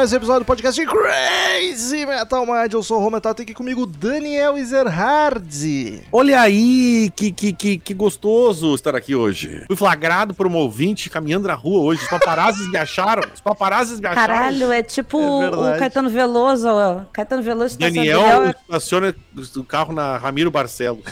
mais um episódio do podcast Crazy Metal Mind. Eu sou o Rometal, tem aqui comigo Daniel Ezerhard. Olha aí, que, que, que, que gostoso estar aqui hoje. Fui flagrado por um ouvinte caminhando na rua hoje. Os paparazzis me acharam. Os paparazzis me acharam. Caralho, é tipo É o. Caetano Veloso, ó. Caetano Veloso tá Daniel estaciona o carro na Ramiro Barcelos.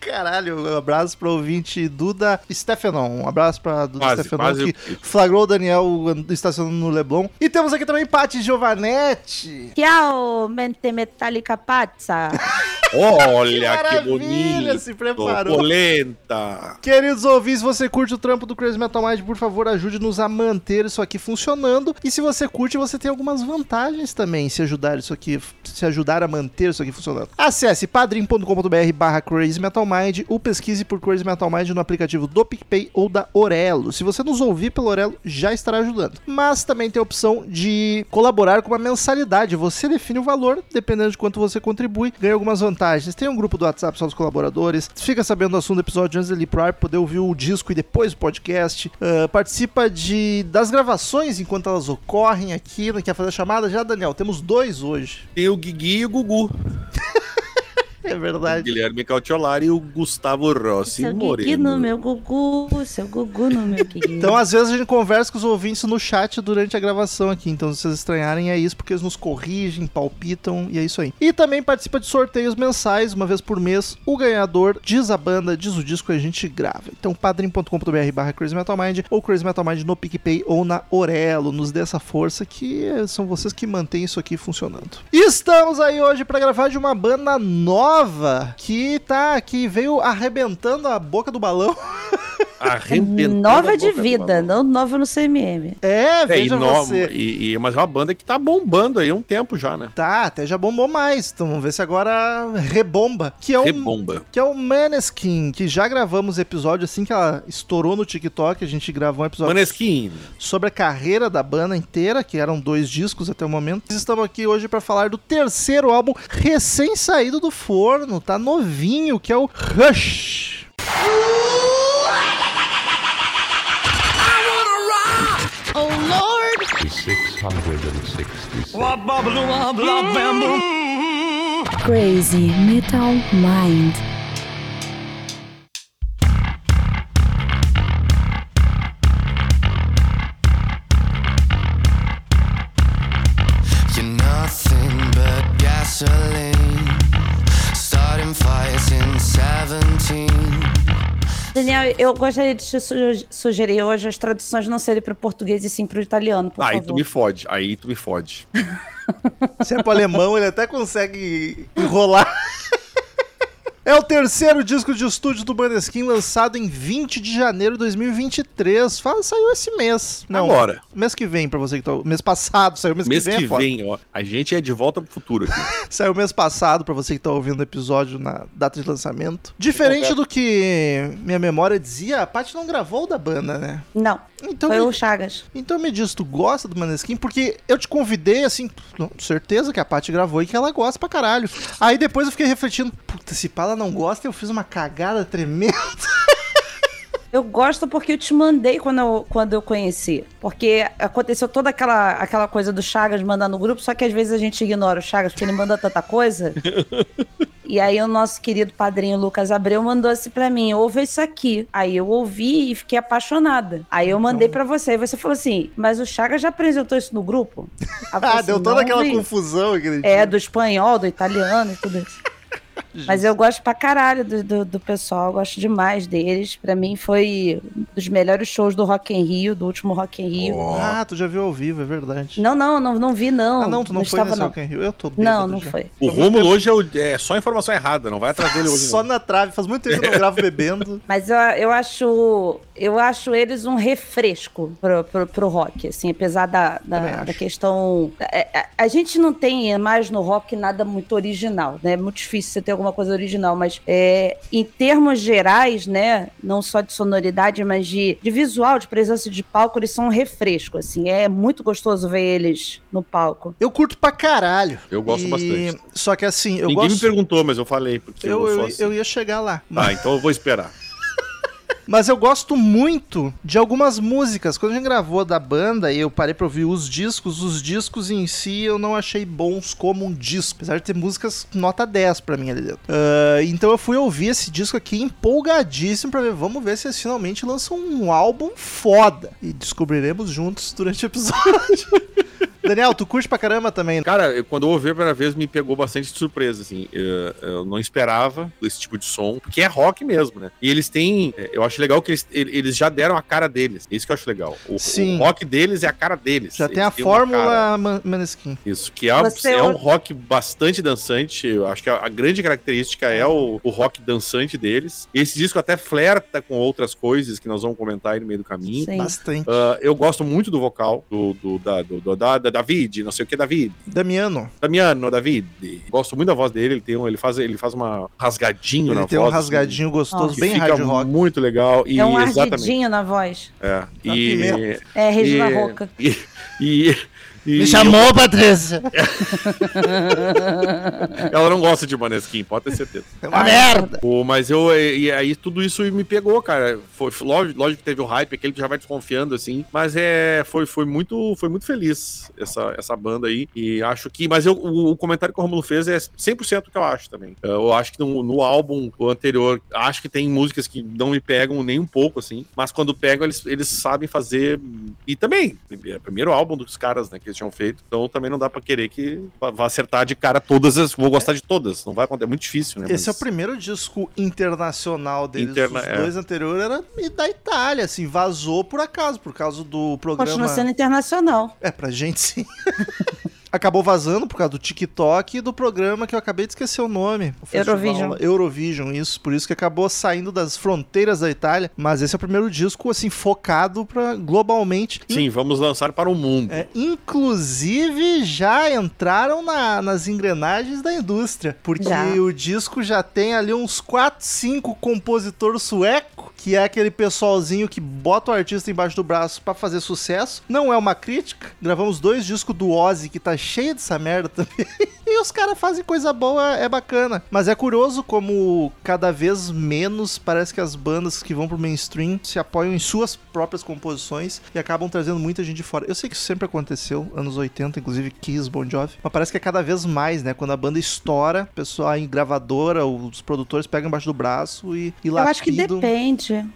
Caralho, um abraço pro ouvinte Duda Stefanon. Um abraço pra Duda Quase, Stefanon quase. que flagrou o Daniel estacionando no Leblon. E temos aqui também Paty Giovanetti. Ciao, mente metálica pazza. Olha que, maravilha, bonito. se preparou. Polenta. Queridos ouvintes, você curte o trampo do Crazy Metal Mind, por favor, ajude-nos a manter isso aqui funcionando. E se você curte, você tem algumas vantagens também se ajudar isso aqui, se ajudar a manter isso aqui funcionando. Acesse padrim.com.br barra Crazy Metal Mind ou pesquise por Crazy Metal Mind no aplicativo do PicPay ou da Orelo. Se você nos ouvir pelo Orelo, já estará ajudando. Mas também tem a opção de colaborar com uma mensalidade. Você define o valor, dependendo de quanto você contribui, ganha algumas vantagens. Tem um grupo do WhatsApp só dos colaboradores, fica sabendo do assunto do episódio antes dele pro ar, poder ouvir o disco e depois o podcast. Ah, participa de das gravações enquanto elas ocorrem aqui. Não quer fazer chamada? Já, Daniel, temos dois hoje. Tem o Guigui e o Gugu. É O verdade. Guilherme Cautiolari e o Gustavo Rossi Seu Gugu Moreno. no meu Gugu, seu Gugu no meu Gugu. Então, às vezes, a gente conversa com os ouvintes no chat durante a gravação aqui. Então, se vocês estranharem, é isso, porque eles nos corrigem, palpitam e é isso aí. E também participa de sorteios mensais, uma vez por mês. O ganhador diz a banda, diz o disco e a gente grava. Então, padrim.com.br barra Crazy Metal Mind ou Crazy Metal Mind no PicPay ou na Orelo. Nos dê essa força que são vocês que mantêm isso aqui funcionando. E estamos aí hoje para gravar de uma banda nova que tá aqui, veio arrebentando a boca do balão. Arrebentando Nova de vida, não nova no CMM. É, É, e, veja no- você. e, e- mas é uma banda que tá bombando aí há um tempo já, né? Tá, até já bombou mais. Então vamos ver se agora rebomba. Que é um, Rebomba. que é o Maneskin, que já gravamos episódio assim que ela estourou no TikTok. A gente gravou um episódio Maneskin. sobre a carreira da banda inteira, que eram dois discos até o momento. Estamos aqui hoje para falar do terceiro álbum recém-saído do forno, tá novinho, que é o Rush. Crazy Metal Mind. Daniel, eu gostaria de te su- sugerir hoje as traduções não serem para o português e sim para o italiano, por Aí favor. tu me fode. Aí tu me fode. Se é pro alemão, ele até consegue enrolar. É o terceiro disco de estúdio do Maneskin, lançado em 20 de janeiro de 2023. Fala, saiu esse mês. Não, Agora. mês que vem, pra você que tá... Mês passado, saiu mês, Mês que vem. que é foda. vem, ó. A gente é de volta pro futuro aqui. Saiu mês passado, pra você que tá ouvindo o episódio na data de lançamento. Diferente do que minha memória dizia, a Paty não gravou o da banda, né? Não, Então foi me, o Chagas. então me diz, tu gosta do Maneskin? Porque eu te convidei, assim, com certeza que a Paty gravou e que ela gosta pra caralho. Aí depois eu fiquei refletindo, puta, se pá, ela não gosta, eu fiz uma cagada tremenda. Eu gosto porque eu te mandei quando eu, quando eu conheci. Porque aconteceu toda aquela, aquela coisa do Chagas mandar no grupo, só que às vezes a gente ignora o Chagas porque ele manda tanta coisa. e aí o nosso querido padrinho Lucas Abreu mandou assim pra mim, ouve isso aqui. Aí eu ouvi e fiquei apaixonada. Aí eu mandei pra você e você falou assim, mas o Chagas já apresentou isso no grupo? Aí Ah, assim, deu toda "Não aquela vi." confusão aquele É, do espanhol, do italiano e tudo isso. Mas eu gosto pra caralho do, do, do pessoal, gosto demais deles. Pra mim foi um dos melhores shows do Rock in Rio, do último Rock in Rio. Ah, tu já viu ao vivo, é verdade. Não, não, não, não vi não. ah, não, tu não, foi estava nesse não. Rock in Rio. Eu tô Não, não já. foi. O Rômulo hoje é, o- é só informação errada, não vai atrás dele hoje. Só não. na trave, faz muito tempo que eu não gravo bebendo. Mas eu, eu acho eu acho eles um refresco pro, pro, pro rock, assim, apesar da, da, da questão. A, a- a gente não tem mais no rock nada muito original, né? É muito difícil você ter alguma coisa original, mas é, em termos gerais, né? Não só de sonoridade, mas de, de visual, de presença de palco, eles são um refresco, assim. É muito gostoso ver eles no palco. Eu curto pra caralho. Eu gosto bastante. Só que assim, eu Ninguém gosto. me perguntou, mas eu falei, porque eu, eu, eu, assim. eu ia chegar lá. Ah, então eu vou esperar. Mas eu gosto muito de algumas músicas. Quando a gente gravou da banda e eu parei pra ouvir os discos, os discos em si eu não achei bons como um disco. Apesar de ter músicas nota 10 pra mim ali dentro. Ah, então eu fui ouvir esse disco aqui empolgadíssimo pra ver. Vamos ver se eles finalmente lançam um álbum foda. E descobriremos juntos durante o episódio. Daniel, tu curte pra caramba também. né? Cara, quando eu ouvi a primeira vez, me pegou bastante de surpresa, assim. Eu, eu não esperava esse tipo de som, porque é rock mesmo, né? E eles têm. é, Eu acho legal que eles, ele- eles já deram a cara deles. Isso que eu acho legal. O, Sim. o rock deles é a cara deles. Já Eles tem a cara. fórmula Man- Maneskin. Isso, que é, Você é um rock bastante dançante. Eu acho que a, a grande característica é o, o rock dançante deles. Esse disco até flerta com outras coisas que nós vamos comentar aí no meio do caminho. Sim. Bastante. Ah, eu gosto muito do vocal do, do, da, do, do- da, da David, não sei o que, David. Damiano. Damiano, David. Gosto muito da voz dele, ele tem um, ele faz ele faz uma rasgadinho Ele na tem voz. um rasgadinho gostoso, Nossa. assim, bem que fica hard rock. muito legal e é um exatamente. ardidinho na voz. É. Mesmo. E, É Regina e, Roca. e, e, e- Me chamou, Patrícia. ela não gosta de Maneskin, pode ter certeza. É uma merda. Pô, mas eu, e aí tudo isso me pegou, cara. Foi, lógico, lógico que teve o hype, aquele que já vai desconfiando, assim. Mas é, foi, foi, muito, foi muito feliz essa, essa banda aí. E acho que. Mas eu, o, o comentário que o Romulo fez é 100% o que eu acho também. Eu acho que no, no álbum anterior, acho que tem músicas que não me pegam nem um pouco, assim. Mas quando pegam, eles, eles sabem fazer. E também, é o primeiro álbum dos caras, né, que eles tinham feito. Então também não dá pra querer que vá acertar de cara todas as. Vou gostar de todas. Não vai acontecer. É muito difícil, né? Esse é o mas- primeiro disco internacional deles. Interna- Os é. dois anteriores era da Itália, assim, vazou por acaso, por causa do programa. Continua sendo internacional. É, pra gente sim. Acabou vazando por causa do TikTok e do programa que eu acabei de esquecer o nome. O festival Eurovision. Eurovision, isso. Por isso que acabou saindo das fronteiras da Itália. Mas esse é o primeiro disco, assim, focado pra, globalmente. Sim, vamos lançar para o mundo. É, inclusive, já entraram na- nas engrenagens da indústria. Porque Já. o disco já tem ali uns 4, 5 compositores sueco, que é aquele pessoalzinho que bota o artista embaixo do braço pra fazer sucesso. Não é uma crítica. Gravamos dois discos do Ozzy que tá cheio dessa merda também. E os caras fazem coisa boa, é bacana. Mas é curioso como cada vez menos parece que as bandas que vão pro mainstream se apoiam em suas próprias composições e acabam trazendo muita gente de fora. Eu sei que isso sempre aconteceu, anos 80, inclusive Kiss, Bon Jovi, mas parece que é cada vez mais, né? Quando a banda estoura, o pessoal em gravadora, os produtores pegam embaixo do braço e, e Eu acho que lapidam.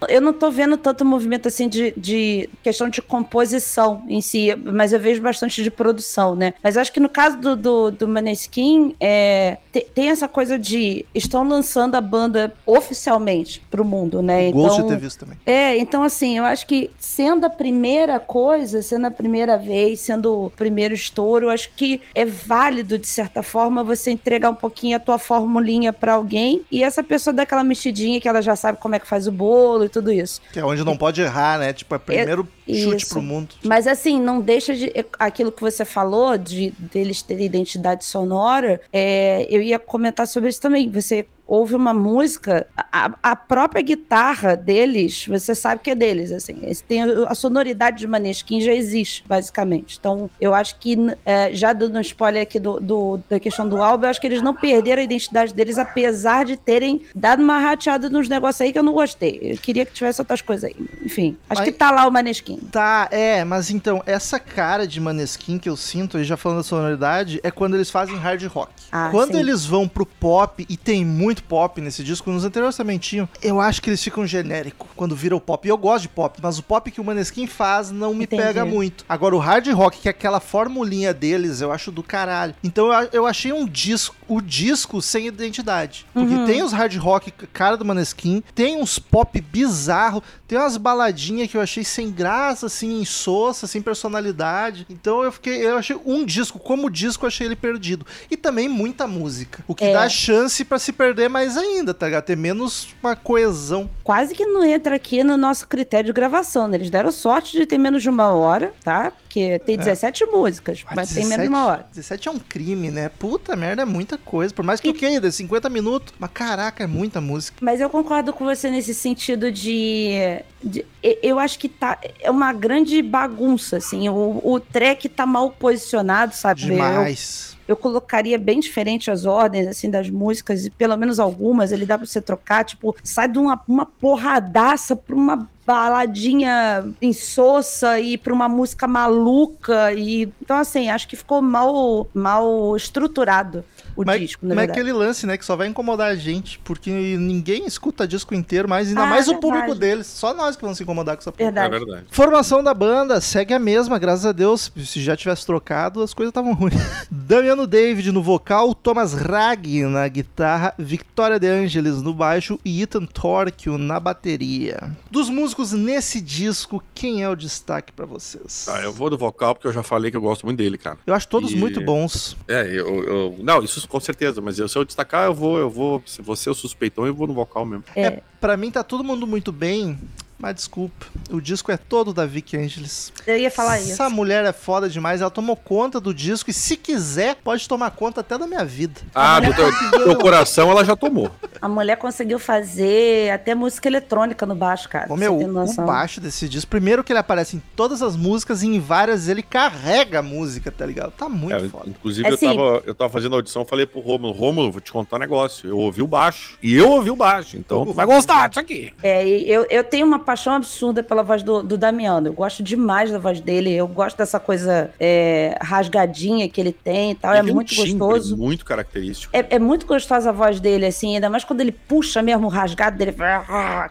Eu não tô vendo tanto movimento assim de, de questão de composição em si, mas eu vejo bastante de produção, né? Mas acho que no caso do, do, do Maneskin, é, te- tem essa coisa de estão lançando a banda oficialmente pro mundo, né? Gosto de Então, ter visto também. é, então assim, eu acho que sendo a primeira coisa, sendo a primeira vez, sendo o primeiro estouro, acho que é válido, de certa forma, você entregar um pouquinho a tua formulinha pra alguém e essa pessoa dar aquela mexidinha que ela já sabe como é que faz o bolo e tudo isso. Que é onde não pode errar, né? Tipo, é primeiro chute isso. pro mundo. Mas assim, não deixa de. Aquilo que você falou, de deles terem identidade sonora, é, eu ia comentar sobre isso também. Você ouve uma música, a, a própria guitarra deles, você sabe que é deles, assim. Tem a sonoridade de Maneskin já existe, basicamente. Então, eu acho que, é, já dando um spoiler aqui do, do- da questão do álbum, eu acho que eles não perderam a identidade deles, apesar de terem dado uma rateada nos negócios aí que eu não gostei. Eu queria que tivesse outras coisas aí. Enfim, acho que tá lá o Maneskin. Tá, é, mas então, essa cara de Maneskin que eu sinto, já falando da sonoridade, é quando eles fazem hard rock. Ah, quando sim. eles vão pro pop e tem muito muito pop nesse disco, nos anteriores também tinham. Eu acho que eles ficam genéricos quando vira o pop. E eu gosto de pop, mas o pop que o Maneskin faz não me Entendi. pega muito. Agora, o hard rock, que é aquela formulinha deles, eu acho do caralho. Então eu, eu achei um disco, o disco sem identidade. Porque tem os hard rock, cara do Maneskin, tem uns pop bizarro, tem umas baladinhas que eu achei sem graça, assim, insossa, sem personalidade. Então eu fiquei, eu achei um disco, como disco, eu achei ele perdido. E também muita música. O que É. dá chance pra se perder mais ainda, tá ligado? Ter menos uma coesão. Quase que não entra aqui no nosso critério de gravação, né? Eles deram sorte de ter menos de uma hora, tá? Porque tem 17 músicas, mas tem menos de uma hora. 17 é um crime, né? Puta merda, é muita coisa. Por mais que o que ainda, 50 minutos. Mas caraca, é muita música. Mas eu concordo com você nesse sentido de, de- e- Eu acho que tá. É uma grande bagunça, assim. O, o track tá mal posicionado, sabe? Demais. eu colocaria bem diferente as ordens, assim, das músicas, e pelo menos algumas, ele dá pra você trocar, tipo, sai de uma, uma porradaça pra uma baladinha insossa e pra uma música maluca, e... Então, assim, acho que ficou mal, mal estruturado o mas disco, na mas é verdade. aquele lance, né, que só vai incomodar a gente, porque ninguém escuta disco inteiro, mas ainda Ah, mais o verdade. público deles. Só nós que vamos se incomodar com essa porra. É Verdade. verdade. Formação da banda segue a mesma, graças a Deus. Se já tivesse trocado, as coisas estavam ruins. Damiano David no vocal, Thomas Rag na guitarra, Victoria De Angelis no baixo e Ethan Torquio na bateria. Dos músicos nesse disco, quem é o destaque pra vocês? Ah, eu vou do vocal porque eu já falei que eu gosto muito dele, cara. Eu acho todos E- muito bons. É, eu, eu- Não, isso com certeza, mas eu, se eu destacar, eu vou, eu vou. Se você é o suspeitão, eu vou no vocal mesmo. É. Pra mim tá todo mundo muito bem, mas desculpa, o disco é todo da Vicky Angeles. Eu ia falar isso. Essa mulher é foda demais, ela tomou conta do disco e se quiser, pode tomar conta até da minha vida. Ah, do teu, conseguiu. coração ela já tomou. A mulher conseguiu fazer até música eletrônica no baixo, cara. Ô, meu, o baixo desse disco, primeiro que ele aparece em todas as músicas e em várias ele carrega a música, tá ligado? Tá muito É, foda. inclusive, É eu, sim. tava, eu tava fazendo audição, eu falei pro Rômulo, Rômulo, vou te contar um negócio. Eu ouvi o baixo. E eu ouvi o baixo. Então tu vai gostar disso aqui. É, e eu, eu tenho uma paixão absurda pela voz do, do Damiano. Eu gosto demais da voz dele. Eu gosto dessa coisa é, rasgadinha que ele tem e tal. Ele é tem um muito timbre gostoso. Muito característico. É, é muito gostosa a voz dele, assim, ainda mais quando ele puxa mesmo o rasgado dele,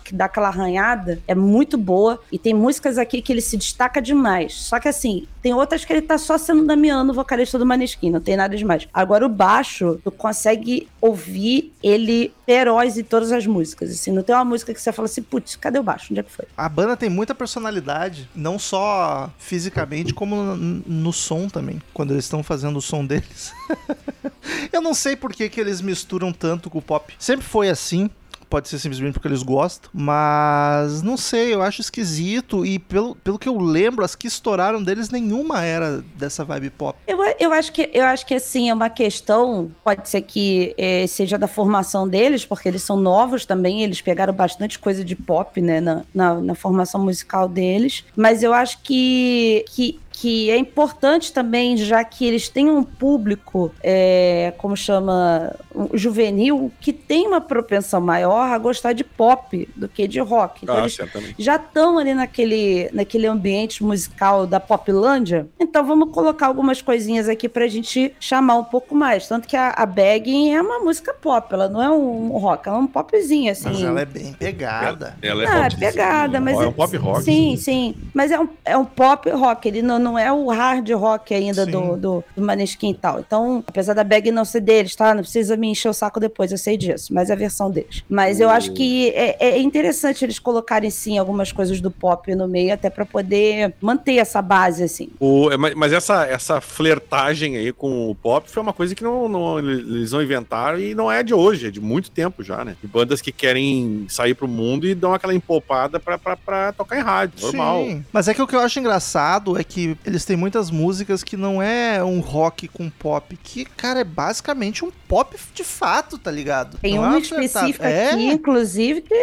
que dá aquela arranhada. É muito boa. E tem músicas aqui que ele se destaca demais. Só que, assim, tem outras que ele tá só sendo Damiano, vocalista do Maneskin, não tem nada demais. Agora, o baixo, tu consegue ouvir ele feroz em todas as músicas. Assim, não tem uma música que você fala assim, putz, cadê o baixo? Onde é que foi? A banda tem muita personalidade, não só fisicamente, como no, no som também, quando eles estão fazendo o som deles. Eu não sei por que, que eles misturam tanto com o pop. Sempre foi assim. Pode ser simplesmente porque eles gostam, mas não sei, eu acho esquisito. E pelo, pelo que eu lembro, as que estouraram deles, nenhuma era dessa vibe pop. Eu, eu acho que eu acho que assim é uma questão, pode ser que eh, seja da formação deles, porque eles são novos também, eles pegaram bastante coisa de pop, né, na, na, na formação musical deles. Mas eu acho que, que, que é importante também, já que eles têm um público, eh, como chama, um juvenil, que tem uma propensão maior a gostar de pop do que de rock. Então Ah, eles certamente. já estão ali naquele, naquele ambiente musical da Poplândia, então vamos colocar algumas coisinhas aqui pra gente chamar um pouco mais. Tanto que a, a Bagging é uma música pop, ela não é um rock, ela é um popzinho, assim. Mas ela é bem pegada. Ela é Ah, pop, pegada, mas. É um pop rock. Sim, sim. Mas é um, é um pop rock, ele não, não é o hard rock ainda Sim. do, do, do Maneskin e tal. Então, apesar da bag não ser deles, tá? Não precisa me encher o saco depois, eu sei disso. Mas é a versão deles. Mas eu acho que é, é interessante eles colocarem, sim, algumas coisas do pop no meio, até pra poder manter essa base, assim. O- é, mas- mas essa, essa flertagem aí com o pop foi uma coisa que não, não- eles não inventaram e não é de hoje, é de muito tempo já, né? De bandas que querem sair pro mundo e dão aquela empopada pra, pra, pra tocar em rádio, normal. Sim. Mas é que o que eu acho engraçado é que eles têm muitas músicas que não é um rock com pop, que, cara, é basicamente um pop de fato, tá ligado? Tem Não é uma flertada. específica é, aqui, inclusive, que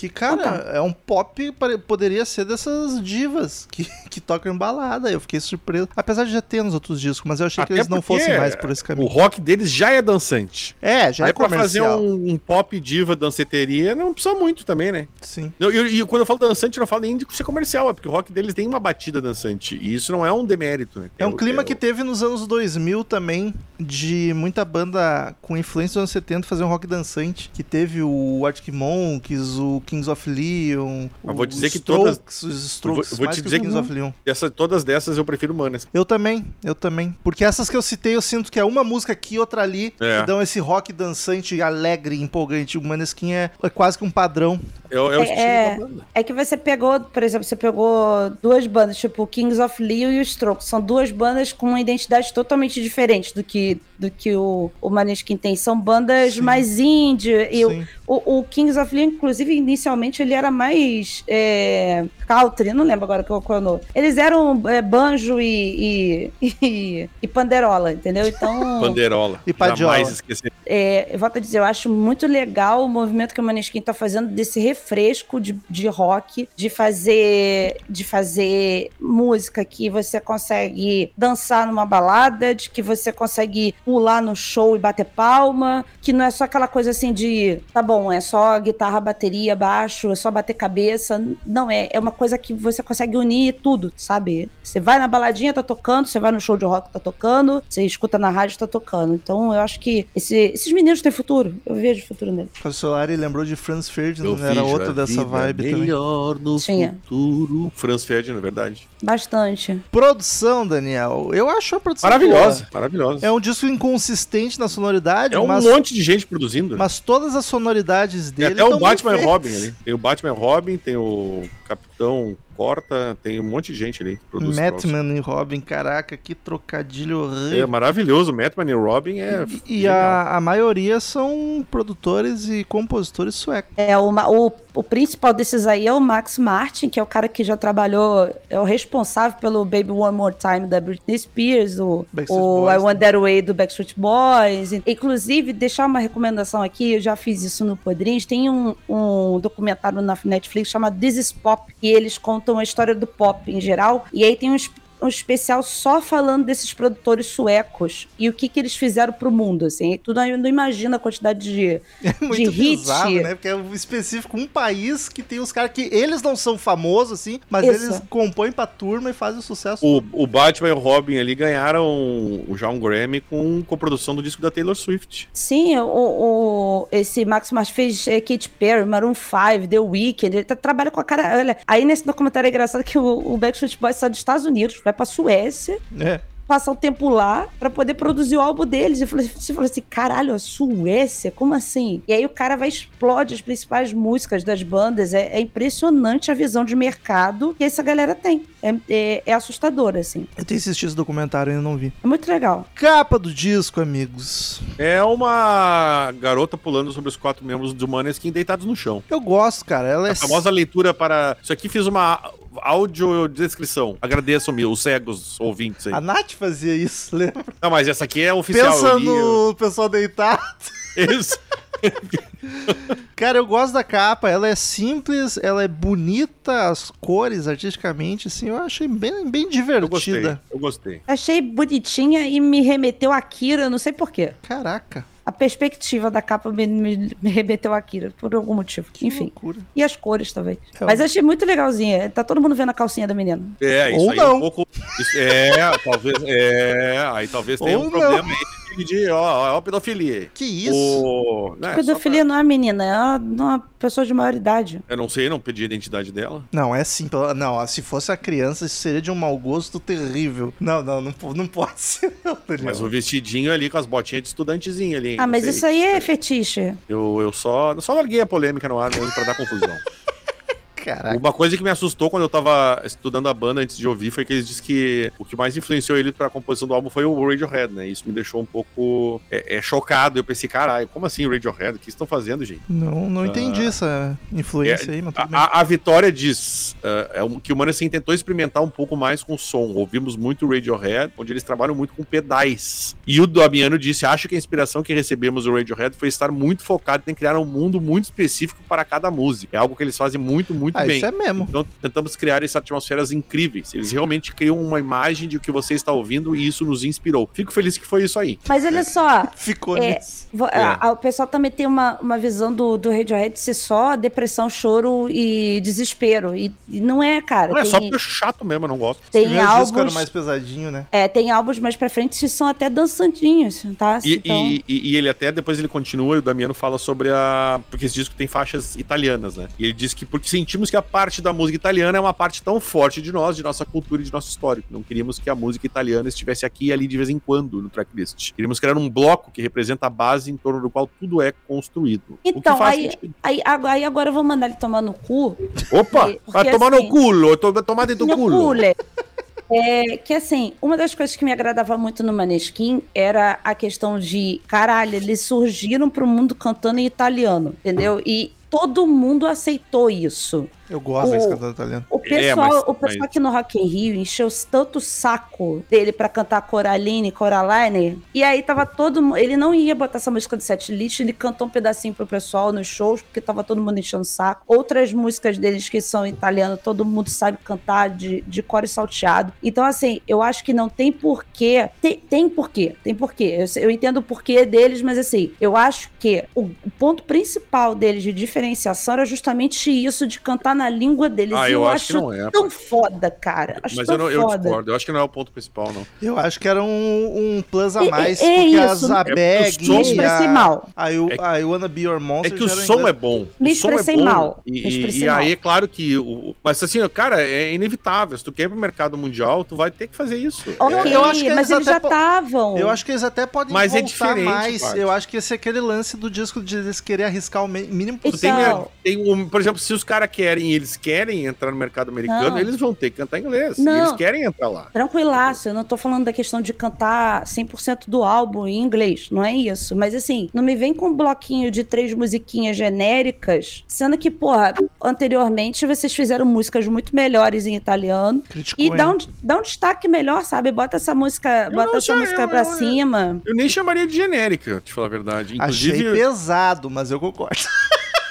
Que, cara, Então é um pop, poderia ser dessas divas que, que tocam em balada. Eu fiquei surpreso. Apesar de já ter nos outros discos, mas eu achei que Até eles não fossem mais por esse O caminho. rock deles já é dançante. É, já Aí é pra fazer comercial. um, um pop diva danceteria, não precisa muito também, né? Sim. E, quando eu falo dançante, eu não falo nem de ser comercial, é porque o rock deles tem uma batida dançante. E isso não é um demérito, né? É um o- clima o- que teve nos anos 2000 também, de muita banda com influência dos anos 70 fazer um rock dançante. Que teve o Arctic Monkeys, o Kings of Leon. Mas vou dizer que Strokes, todas- Os Strokes, vou- vou mais te que dizer os que Kings of Leon. Essa, todas dessas eu prefiro Manes. Eu também, eu também. Porque essas que eu citei, eu sinto que é uma música aqui, outra ali, É. que dão esse rock dançante, alegre, empolgante. O Maneskin é, é quase que um padrão. É, o- é o É- estilo é- da banda. É que você pegou, por exemplo, você pegou duas bandas, tipo o Kings of Leon e o Strokes. São duas bandas com uma identidade totalmente diferente do que, do que o, o Maneskin tem. São bandas Sim. mais indie. E o, o, o Kings of Leon, inclusive, inicialmente ele era mais é, country, não lembro agora qual qual é o nome. Eles eram é, banjo e, e, e, e panderola, entendeu? Então... Banderola. E Padiola. Jamais esquecer. É, eu volto a dizer, eu acho muito legal o movimento que o Maneskin tá fazendo desse refresco de, de rock, de fazer, de fazer música que você consegue dançar numa balada, de que você consegue pular no show e bater palma, que não é só aquela coisa assim de, tá bom, é só guitarra, bateria, baixo, é só bater cabeça. Não é, é uma coisa que você consegue unir tudo, sabe? Você vai na baladinha, tá tocando, você vai no show de rock, tá tocando, você escuta na rádio, tá tocando. Então eu acho que esse- esses meninos têm futuro. Eu vejo futuro neles. O Solari lembrou de Franz Ferdinand, Eu né? era vejo outro a dessa vida vibe também. melhor no Tinha. futuro. Franz Ferdinand, na verdade. Bastante. Produção, Daniel. Eu acho a produção Maravilhosa, boa. maravilhosa. É um disco inconsistente na sonoridade, É um mas, monte de gente produzindo. mas todas as sonoridades Tem dele até o Batman e Robin ali. Tem o Batman e Robin, tem o Capitão Corta, tem um monte de gente ali que produz. Batman e Robin, caraca, que trocadilho É horrível. maravilhoso. Batman e Robin é. E legal. a, a maioria são produtores e compositores suecos. É, o, o, o principal desses aí é o Max Martin, que é o cara que já trabalhou, é o responsável pelo Baby One More Time da Britney Spears, o, o Boys I Want That Way do Backstreet Boys. Inclusive, deixar uma recomendação aqui, eu já fiz isso no Podrins, tem um, um documentário na Netflix chamado This is Pop, e eles contam a história do pop em geral, e aí tem es- um especial só falando desses produtores suecos e o que, que eles fizeram pro mundo, assim. Tu não, não imagina a quantidade de, É muito hit. bizarro, né? Porque é um específico, um país que tem os caras que eles não são famosos, assim, mas Isso. eles compõem pra turma e fazem sucesso. O, o Batman e o Robin ali ganharam o John Grammy com coprodução do disco da Taylor Swift. Sim, o, o- esse Max Martin fez é, Katy Perry, Maroon 5, The Weeknd, ele tá- trabalha com a cara. Olha, aí nesse documentário é engraçado que o, o Backstreet Boys sai dos Estados Unidos, vai pra Suécia, né? passar o tempo lá pra poder produzir o álbum deles. Eu falei, você falou assim, caralho, a Suécia? Como assim? E aí o cara vai explode as principais músicas das bandas. É, é impressionante a visão de mercado que essa galera tem. É, é, é assustador, assim. Eu tenho assistido esse documentário e ainda não vi. É muito legal. Capa do disco, amigos. É uma garota pulando sobre os quatro membros do Maneskin deitados no chão. Eu gosto, cara. Ela é. A famosa leitura para. Isso aqui fiz uma audiodescrição. Agradeço-me, os cegos ouvintes aí. A Nath fazia isso, lembra? Não, mas essa aqui é oficial. Pensa no pessoal deitado. Isso. Cara, eu gosto da capa. Ela é simples, ela é bonita, as cores artisticamente, assim, eu achei bem, bem Eu gostei. divertida. Eu gostei. Achei bonitinha e me remeteu a Kira, não sei porquê. Caraca, A perspectiva da capa me, me, me remeteu a Kira, por algum motivo. que Enfim. loucura. E as cores também. É, Mas eu achei muito legalzinha. Tá todo mundo vendo a calcinha da menina. É, isso Ou aí não. é um pouco. isso- é, talvez. É, aí talvez tenha Ou um não. problema aí de, de ó, ó, pedofilia. Que isso? O, só Pedofilia não é menina, é uma, uma pessoa de maior idade. pra- eu não sei, não pedi a identidade dela. Não, é sim. pela- Não, se fosse a criança, isso seria de um mau gosto terrível. Não, não, não, não pode ser, não. Mas o vestidinho ali com as botinhas de estudantezinho ali. hein, Ah, mas sei. isso aí é fetiche. Eu, eu só, só larguei a polêmica no ar mesmo pra dar confusão. Caraca. Uma coisa que me assustou quando eu tava estudando a banda antes de ouvir foi que eles disseram que o que mais influenciou ele pra composição do álbum foi o Radiohead, né? Isso me deixou um pouco é, é, chocado. Eu pensei, caralho, como assim Radiohead? O que estão fazendo, gente? Não, não entendi essa influência É, aí, mas A, a- Vitória diz ah, é que o Maneskin tentou experimentar um pouco mais com som. Ouvimos muito Radiohead, onde eles trabalham muito com pedais. E o Damiano disse: Acho que a inspiração que recebemos do Radiohead foi estar muito focado em criar um mundo muito específico para cada música. É algo que eles fazem muito, muito muito Ah, bem. isso é mesmo. Então tentamos criar essas atmosferas incríveis. Eles realmente criam uma imagem de o que você está ouvindo e isso nos inspirou. Fico feliz que foi isso aí. Mas olha só, Ficou É, nisso. a- o pessoal também tem uma, uma visão do, do Radiohead ser só depressão, choro e desespero. E, e não é, cara. Não é tem, só porque eu acho chato mesmo, eu não gosto. Os tem álbuns. mais pesadinho, né? É, tem álbuns mais pra frente que são até dançantinhos, tá? E, Então, e- e- e ele até depois ele continua e o Damiano fala sobre a. Porque esse disco tem faixas italianas, né? E ele diz que porque sentimos que a parte da música italiana é uma parte tão forte de nós, de nossa cultura e de nosso histórico. Não queríamos que a música italiana estivesse aqui e ali de vez em quando no tracklist. Queríamos criar um bloco que representa a base em torno do qual tudo é construído. O que Então, aí- aí, agora, aí agora eu vou mandar ele tomar no cu. Opa! porque, vai tomar assim, no culo! to- tomar dentro do culo! cooler. É, que assim, uma das coisas que me agradava muito no Maneskin era a questão de, caralho, eles surgiram pro mundo cantando em italiano, entendeu? E todo mundo aceitou isso. Eu gosto O- desse cantor italiano. O É, pessoal, mas- o pessoal mas- aqui no Rock in Rio encheu tanto o saco dele pra cantar Coraline, Coraline, e aí tava todo mundo, ele não ia botar essa música do set list, ele cantou um pedacinho pro pessoal nos shows, porque tava todo mundo enchendo o saco. Outras músicas deles que são italiano, todo mundo sabe cantar de, de core salteado. Então, assim, eu acho que não tem porquê, tem, tem porquê, tem porquê. Eu, eu entendo o porquê deles, mas assim, eu acho que o, o ponto principal deles de diferenciação era justamente isso, de cantar na língua deles. Ah, E eu acho que não é, tão foda, cara. Acho Mas tão eu, não, eu foda. discordo. Eu acho que não é o ponto principal, não. Eu acho que era um, um plus a É- mais, é porque isso, as né? Abeg É o e expressei a, mal. a, I- É que- a I Wanna Be Your É Monster que o som é bom. Me o é expressei bom. mal. E, aí mal. é claro que. O, mas assim, cara, é inevitável. Se tu quer ir pro mercado mundial, tu vai ter que fazer isso. Ok, eu acho que mas eles eles já estavam. Eu acho que eles até podem Mas é voltar diferente, mais. Paty. Eu acho que esse é aquele lance do disco de eles querer arriscar o mínimo possível. tem, Então- tem um, por exemplo, se os caras querem, eles querem entrar no mercado americano, Não. eles vão ter que cantar inglês. Não. eles querem entrar lá. Tranquilaço, eu não tô falando da questão de cantar 100% do álbum em inglês, não é isso. Mas assim, não me vem com um bloquinho de três musiquinhas genéricas, sendo que, porra, anteriormente vocês fizeram músicas muito melhores em italiano. Criticou, E dá um, dá um destaque melhor, sabe? Bota essa música, Eu bota essa música eu- pra eu- cima. Eu nem chamaria de genérica, te falar a verdade. Achei Inclusive, pesado, mas eu concordo.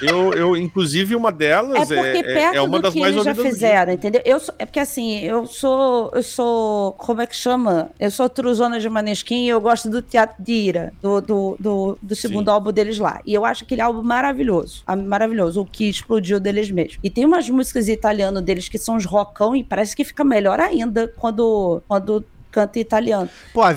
Eu, eu, inclusive uma É delas porque é, é, perto é uma do das que mais eles já fizeram, entendeu? Eu sou- é porque assim, eu sou, eu sou, como é que chama? Eu sou truzona de Maneskin e eu gosto do Teatro de Ira, do, do, do, do segundo Sim. álbum deles lá. E eu acho aquele álbum maravilhoso, maravilhoso, o que explodiu deles mesmo. E tem umas músicas em italiano deles que são uns rockão e parece que fica melhor ainda quando, quando canta em italiano. Pô, a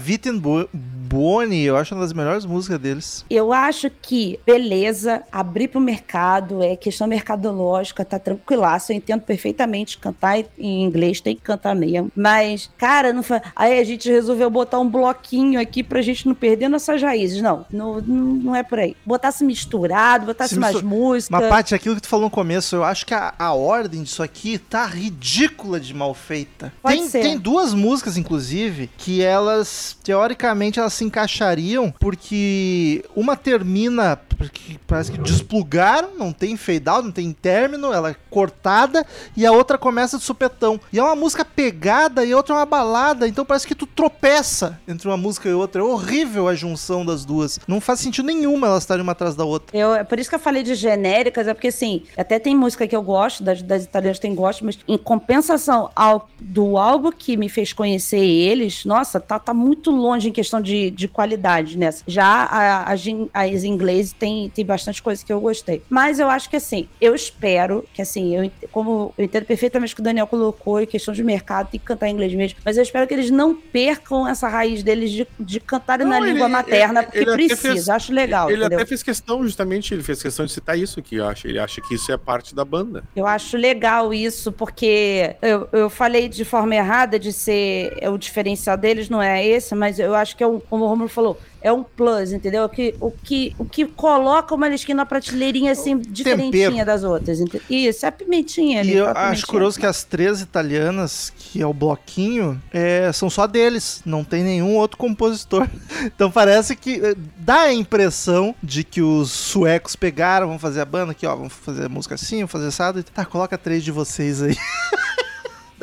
Boni, eu acho uma das melhores músicas deles. Eu acho que, beleza, abrir pro mercado, é questão mercadológica, tá tranquilaço. Eu entendo perfeitamente cantar em inglês, tem que cantar mesmo. Mas, cara, não fa... aí a gente resolveu botar um bloquinho aqui pra gente não perder nossas raízes. Não, não, não é por aí. Botasse misturado, botasse Se mais mistu- música. Mas, Paty, aquilo que tu falou no começo, eu acho que a, a ordem disso aqui tá ridícula de mal feita. Pode Tem, ser. tem duas músicas, inclusive, que elas, teoricamente, elas se encaixariam, porque uma termina, porque parece que desplugaram, não tem fade out, não tem término, ela é cortada, e a outra começa de supetão. E é uma música pegada e a outra é uma balada, então parece que tu tropeça entre uma música e outra. É horrível a junção das duas. Não faz sentido nenhuma elas estarem uma atrás da outra. Eu, é por isso que eu falei de genéricas, é porque assim, até tem música que eu gosto, das, das italianas tem gosto, mas em compensação ao, do álbum que me fez conhecer eles, nossa, tá, tá muito longe em questão de, de qualidade nessa. Já a, a, as inglesas tem, tem bastante coisa que eu gostei. Mas eu acho que assim, eu espero que assim, eu, como eu entendo perfeitamente o que o Daniel colocou, em questão de mercado, tem que cantar em inglês mesmo, mas eu espero que eles não percam essa raiz deles de, de cantarem Não, na ele- língua materna, ele- porque ele precisa, fez- acho legal, Ele entendeu? até fez questão, justamente, ele fez questão de citar isso aqui, eu acho. Ele acha que isso é parte da banda. Eu acho legal isso, porque eu, eu falei de forma errada de ser é, o diferencial deles, não é esse, mas eu acho que é um, como o Romulo falou, é um plus, entendeu? Que, o, que, o que coloca uma Maneskin na prateleirinha assim, diferentinha das outras. Isso, é a pimentinha ali. E eu a acho pimentinha. curioso que as três italianas, que é o bloquinho, é, são só deles, não tem nenhum outro compositor. Então parece que eh, dá a impressão de que os suecos pegaram, vão fazer a banda aqui, ó, vamos fazer a música assim, vamos fazer assado, e tá, coloca três de vocês aí.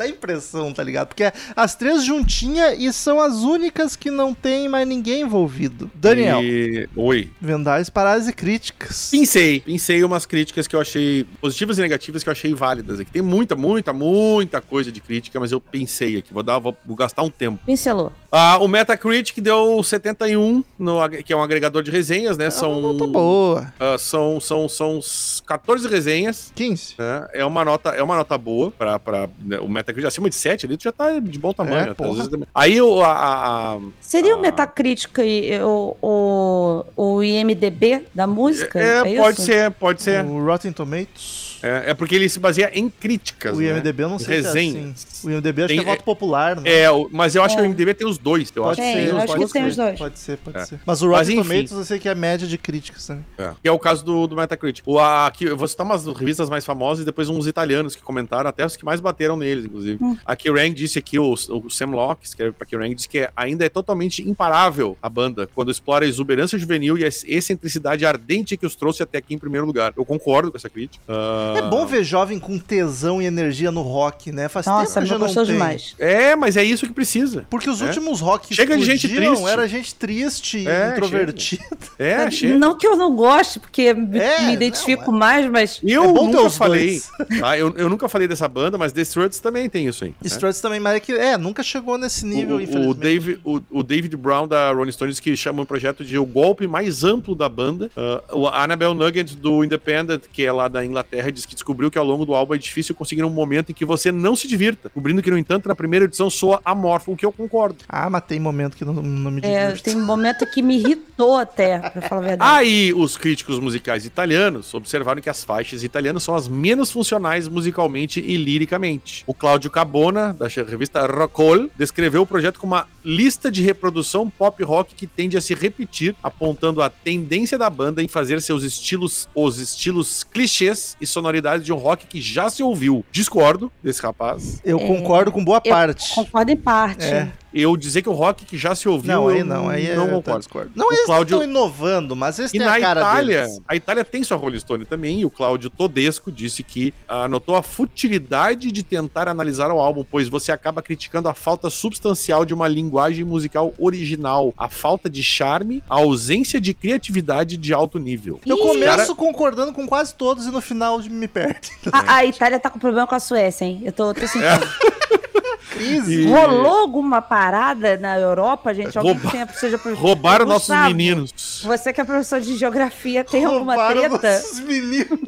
Dá impressão, tá ligado? Porque as três juntinhas e são as únicas que não tem mais ninguém envolvido. Daniel, E- Oi. Vendais, paradas e críticas. Pensei, pensei umas críticas que eu achei positivas e negativas que eu achei válidas aqui. Tem muita, muita, muita coisa de crítica, mas eu pensei aqui, vou dar, vou, vou gastar um tempo. Pincelou. Ah, o Metacritic deu 71, no, que é um agregador de resenhas, né? São... São, Nota boa. ah, são, são, são uns 14 resenhas. 15. né? É uma nota, é uma nota boa para o Metacritic acima de 7 ali, tu já tá de bom tamanho. É? Às porra. vezes- Aí o, a, a- a- Seria Ah. o Metacritic e o, o, o IMDB da música? é, É, pode isso? ser, pode ser. O Rotten Tomatoes. É, é porque ele se baseia em críticas. O né? IMDB eu não sei Resenhas. se é assim. O IMDB acho Tem- que é voto popular, né? É, o- mas eu acho que É. o MDB tem os dois. Eu Pode acho que Tem, tem eu os acho dois. que tem os dois. Pode ser, pode É. ser. Mas o Mas, Rotten enfim. Tomatoes eu sei que é média de críticas, né? É. Que é o caso do, do Metacritic. O, a- aqui, eu vou citar umas revistas mais famosas e depois uns italianos que comentaram, até os que mais bateram neles, inclusive. Hum. A Kerrang disse aqui, o, o Sam Locke, que escreve pra Kerrang, disse que é- ainda é totalmente imparável a banda, quando explora a exuberância juvenil e a excentricidade ardente que os trouxe até aqui em primeiro lugar. Eu concordo com essa crítica. Ah, É bom ver jovem com tesão e energia no rock, né? Faz Nossa, tempo que já não gostou tem. demais. É, mas é isso que precisa. Porque os É. últimos rock Chega de gente triste. era gente triste, É, introvertida. É, chega. Não que eu não goste, porque me- É, me identifico não, mais, mas Eu É bom ter nunca os falei. dois. tá? Eu, eu nunca falei dessa banda, mas The Struts também tem isso aí. né? Struts também, mas é que, é, nunca chegou nesse nível, o, o, infelizmente. Dave, o, o David Brown da Rolling Stones que chama o projeto de o golpe mais amplo da banda. Ah, o Annabelle Nugget do Independent, que é lá da Inglaterra, diz que descobriu que ao longo do álbum é difícil conseguir um momento em que você não se divirta. Cobrindo que, no entanto, na primeira edição soa amorfo, o que eu concordo. Ah, mas tem momento que não, não me é, divirto. tem um momento que me irritou até, pra falar a verdade. Aí, os críticos musicais italianos observaram que as faixas italianas são as menos funcionais musicalmente e liricamente. O Claudio Cabona, da revista Rockall, descreveu o projeto como uma lista de reprodução pop rock que tende a se repetir, apontando a tendência da banda em fazer seus estilos, os estilos clichês e sonoridades de um rock que já se ouviu. Discordo desse rapaz. Eu concordo com boa Eu parte. Concordo em parte. É. Eu dizer que o rock que já se ouviu, Não, aí não, aí é, não eu concordo. discordo. Não, O eles Cláudio- estão inovando, mas eles E têm na a cara Itália, deles. a Itália tem sua Rolling Stone também, e o Cláudio Todesco disse que ah, notou a futilidade de tentar analisar o álbum, pois você acaba criticando a falta substancial de uma linguagem musical original, a falta de charme, a ausência de criatividade de alto nível. Eu Ih, começo cara- concordando com quase todos e no final me perde. A, a Itália tá com problema com a Suécia, hein? Eu tô, tô sentindo. Crise. E- Rolou alguma parada na Europa, gente? Alguém Rouba- tenha, seja pro- Roubaram nossos Gustavo, meninos. Você que é professor de geografia, tem alguma Roubaram treta? nossos meninos.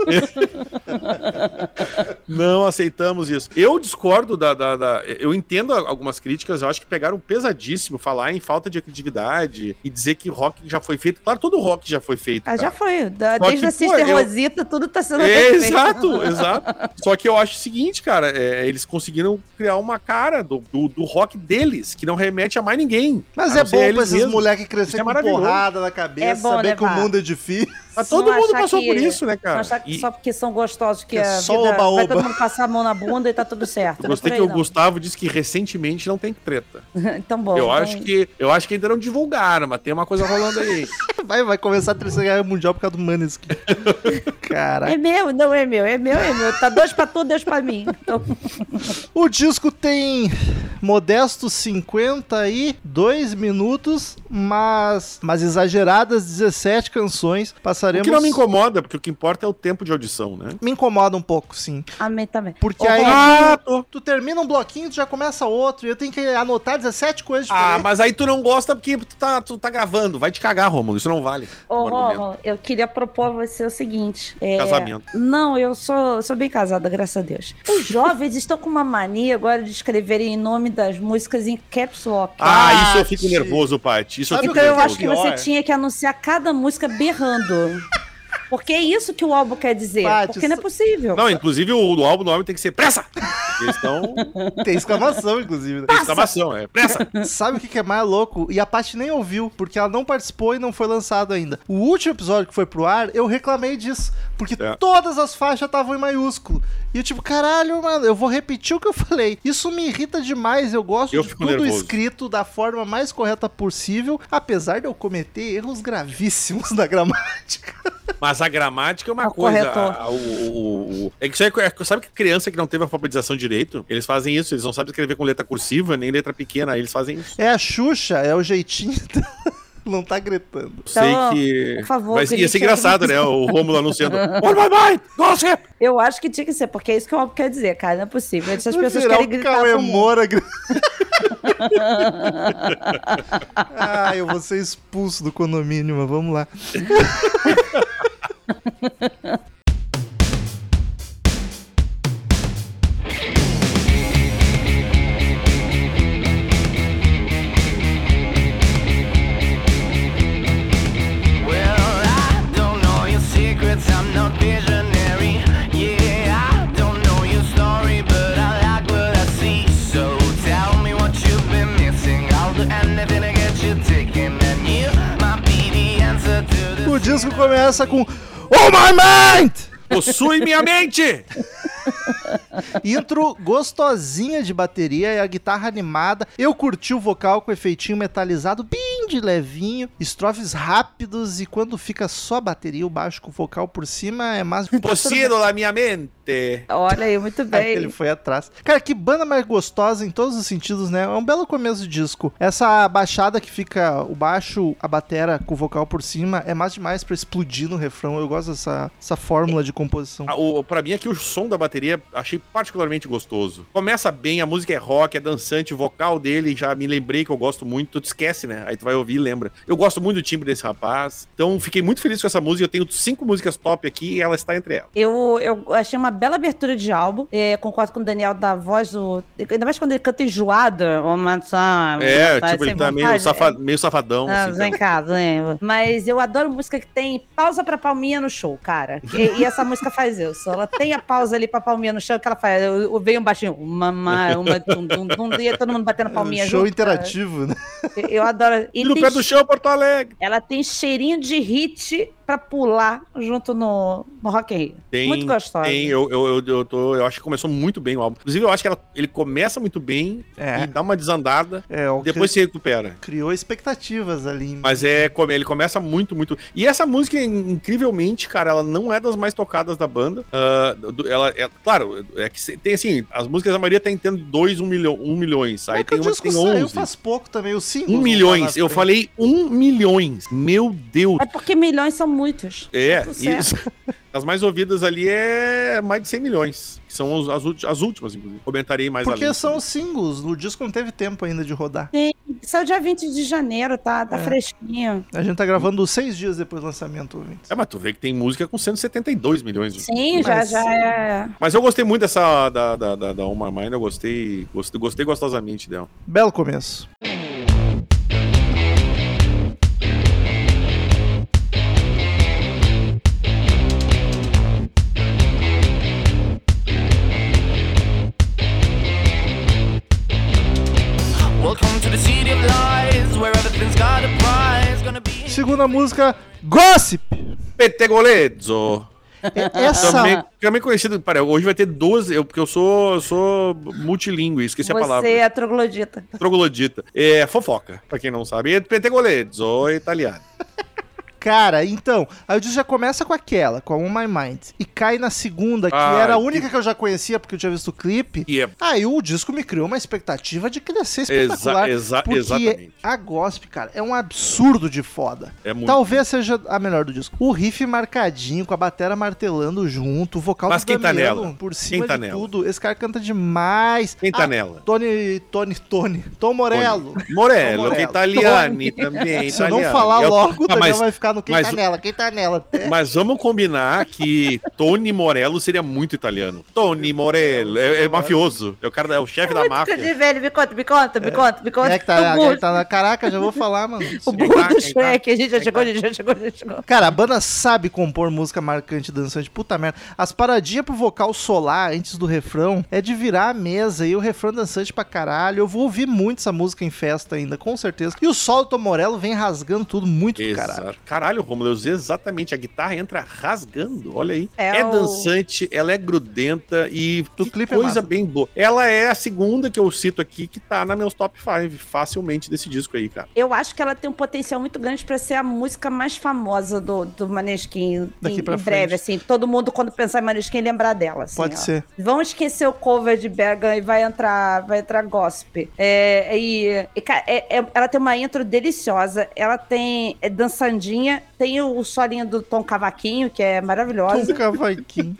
Não aceitamos isso. Eu discordo da, da- da- Eu entendo algumas críticas, eu acho que pegaram pesadíssimo falar em falta de criatividade e dizer que rock já foi feito. Claro, todo rock já foi feito. Ah, já foi. Da- desde que, a pô, Sister eu- Rosita, tudo tá sendo É, refeito. exato, exato. Só que eu acho o seguinte, cara, é, eles conseguiram criar uma cara do, do, do rock deles, que não remete a mais ninguém. Mas A é bom pra esses moleques Isso crescer é com porrada na cabeça, É saber né, que o mundo é difícil. Mas Não todo mundo passou que- por isso, né, Não cara? achar que E só porque são gostosos que, Que é a só vida vai oba-oba. todo mundo passar a mão na bunda e tá tudo certo. eu Não é gostei por que aí, o não. Gustavo disse que recentemente não tem treta. então, bom. eu, então- acho que, eu acho que ainda não divulgaram, mas tem uma coisa rolando aí. Vai, vai começar a terceira guerra mundial por causa do Maneskin. Caraca. É meu, não é meu, é meu, é meu. Tá dois pra tu, dois pra mim. Então, O disco tem modestos 52 minutos, mas, mas exageradas 17 canções. O Passaremos. que não me incomoda, porque o que importa é o tempo de audição, né? Me incomoda um pouco, sim. a mim também. Porque Ô, aí Ah, tô. tu termina um bloquinho, tu já começa outro, e eu tenho que anotar 17 coisas Ah, mas aí tu não gosta porque tu tá, tu tá gravando. Vai te cagar, Romulo. Isso não vale. Ô, Um. Romulo, eu queria propor a você o seguinte. é, Casamento. Não, eu sou, sou bem casada, graças a Deus. Os jovens estão com uma mania agora de escreverem em nome das músicas em caps lock. Ah, isso eu fico nervoso, Paty. Isso eu fico o Então eu que é acho que você tinha que anunciar cada música berrando. Porque é isso que o álbum quer dizer. Paty, porque não é possível. Não, inclusive o, o álbum nome tem que ser Pressa! Eles estão. Tem exclamação, inclusive. né? Tem exclamação, é Pressa! Sabe o que é mais louco? E a Paty nem ouviu, porque ela não participou e não foi lançado ainda. O último episódio que foi pro ar, eu reclamei disso, porque É. todas as faixas estavam em maiúsculo. E eu tipo, caralho, mano, eu vou repetir o que eu falei. Isso me irrita demais. Eu gosto Eu de tudo nervoso. escrito da forma mais correta possível, apesar de eu cometer erros gravíssimos na gramática. Mas a gramática é uma o coisa. corretor. a- o, o- o- é que isso aí, é- sabe que criança que não teve alfabetização direito, eles fazem isso, eles não sabem escrever com letra cursiva, nem letra pequena, eles fazem isso. É a Xuxa, é o jeitinho. Não tá gritando. Sei Então, que. por favor, Mas ia ser engraçado, né? O Rômulo anunciando. What my mind? Gossip! Eu acho que tinha que ser, porque é isso que o álbum quer dizer, cara. Não é possível. Essas Vai pessoas querem gritar Cauê. Moura gri- ah, eu vou ser expulso do condomínio, mas vamos lá. O disco começa com Oh my mind! Possui minha mente! Intro gostosinha de bateria e a guitarra animada. Eu curti o vocal com efeitinho metalizado bem de levinho, estrofes rápidos e quando fica só a bateria, o baixo com o vocal por cima é mais Possido la minha mente! Olha aí, muito bem. Ele foi atrás. Cara, que banda mais gostosa em todos os sentidos, né? É um belo começo de disco. Essa baixada que fica o baixo, a batera com o vocal por cima, é mais demais pra explodir no refrão. Eu gosto dessa essa fórmula de composição. Ah, O, pra mim aqui o som da bateria achei particularmente gostoso. Começa bem, a música é rock, é dançante, o vocal dele já me lembrei que eu gosto muito. Tu te esquece, né? Aí tu vai ouvir e lembra. Eu gosto muito do timbre desse rapaz. Então fiquei muito feliz com essa música. Eu tenho cinco músicas top aqui e ela está entre elas. Eu, eu achei uma bela abertura de álbum. É, concordo com o Daniel da voz do. Ainda mais quando ele canta enjoada. Ô, maçã, É, tá tipo, ele tá meio, safa- meio safadão. Ah, assim, vem tá? cá, vem. Mas eu adoro música que tem pausa pra palminha no show, cara. E, e essa música faz isso. Ela tem a pausa ali pra palminha no chão que ela faz. Eu, eu venho um baixinho, uma, uma, uma, tum, tum, tum, e todo mundo batendo palminha É um show junto, cara. interativo, né? Eu, eu adoro. E no pé do chão, Porto Alegre. ela tem cheirinho de hit pra pular junto no, no Rock in Rio. Tem, Muito gostosa. Tem, eu, eu, eu, eu, tô, eu acho que começou muito bem o álbum. Inclusive, eu acho que ela- ele começa muito bem É. e dá uma desandada, É, o depois que se recupera. criou expectativas ali. Mas é, ele começa muito, muito. E essa música, in- incrivelmente, cara, ela não é das mais tocadas da banda. Do- ela é, claro, é que tem assim, as músicas da maioria tem tendo 2, 1 um milhão, um milhões. Aí É tem uma que tem saiu 11. faz pouco também, o 5. 1 um milhões. Eu falei 1 um milhões. Meu Deus. É porque milhões são muitos. É, Tá isso. As mais ouvidas ali é mais de 100 milhões. Que são as, as últimas, inclusive. Comentarei mais Porque além. são os singles, o disco não teve tempo ainda de rodar. Saiu dia 20 de janeiro, tá? Tá É. fresquinho. A gente tá gravando seis dias depois do lançamento, ouvintes. É, mas tu vê que tem música com 172 milhões. de- Sim, já, Mas- já é. Mas eu gostei muito dessa da, da, da, da Uma Mind, eu gostei, gostei, gostei gostosamente dela. Belo começo. Segunda música, Gossip! Petegolezzo. É- Essa. Também, também conhecido. Pera, hoje vai ter 12, eu, porque eu sou, eu sou multilingüe, esqueci a palavra. Você é troglodita. Troglodita. É fofoca, pra quem não sabe. E Petegolezzo, é italiano. Cara, então, aí o disco já começa com aquela, com a On My Mind. E cai na segunda, que Ah, era a que- única que eu já conhecia, porque eu tinha visto o clipe. E é Aí o disco me criou uma expectativa de que ia ser espetacular. Exa- exa- porque exatamente. a Gossip, cara, é um absurdo de foda. É muito. Talvez seja a melhor do disco. O riff marcadinho, com a batera martelando junto, o vocal Mas do quem tá Damiano nela? por cima tá de nela? tudo. Esse cara canta demais. Quem tá Ah, nela? Tony, Tony, Tony. Tom Morello. Morello, Morello. que é italiano também. Se eu não falar logo, o Ah, Daniel vai ficar no quem mas- tá nela, quem tá nela. mas vamos combinar que Tony Morello seria muito italiano. Tony Morello, é, é mafioso. É o cara, é o chefe da Muito máfia. de velho, me conta, me conta, me conta, me conta. É que tá, burro, quem tá na caraca, já vou falar, mano. o burro tá, do quem tá? Shrek, a gente já chegou, tá? a gente já chegou, a gente já chegou. Cara, a banda sabe compor música marcante dançante. Puta merda. As paradinhas pro vocal solar antes do refrão é de virar a mesa e o refrão dançante pra caralho. Eu vou ouvir muito essa música em festa ainda, com certeza. E o solo do Tom Morello vem rasgando tudo muito do caralho. Cara, caralho, Romulo. Eu usei exatamente. A guitarra entra rasgando. Olha aí. É É, o- dançante, ela é grudenta e que clipe é coisa massa. bem boa. Ela é a segunda que eu cito aqui que tá na meus top 5 facilmente desse disco aí, cara. Eu acho que ela tem um potencial muito grande pra ser a música mais famosa do, do Maneskin Daqui em, pra em breve, frente. assim. Todo mundo, quando pensar em Maneskin, lembrar dela. assim, Pode ó. ser. Vão esquecer o cover de Bergen e vai entrar, vai entrar gospel. É, e, e, cara, é- é- ela tem uma intro deliciosa. Ela tem é dançandinha, tem o, solinho do Tom Cavaquinho, que é maravilhosa. Tom Cavaquinho.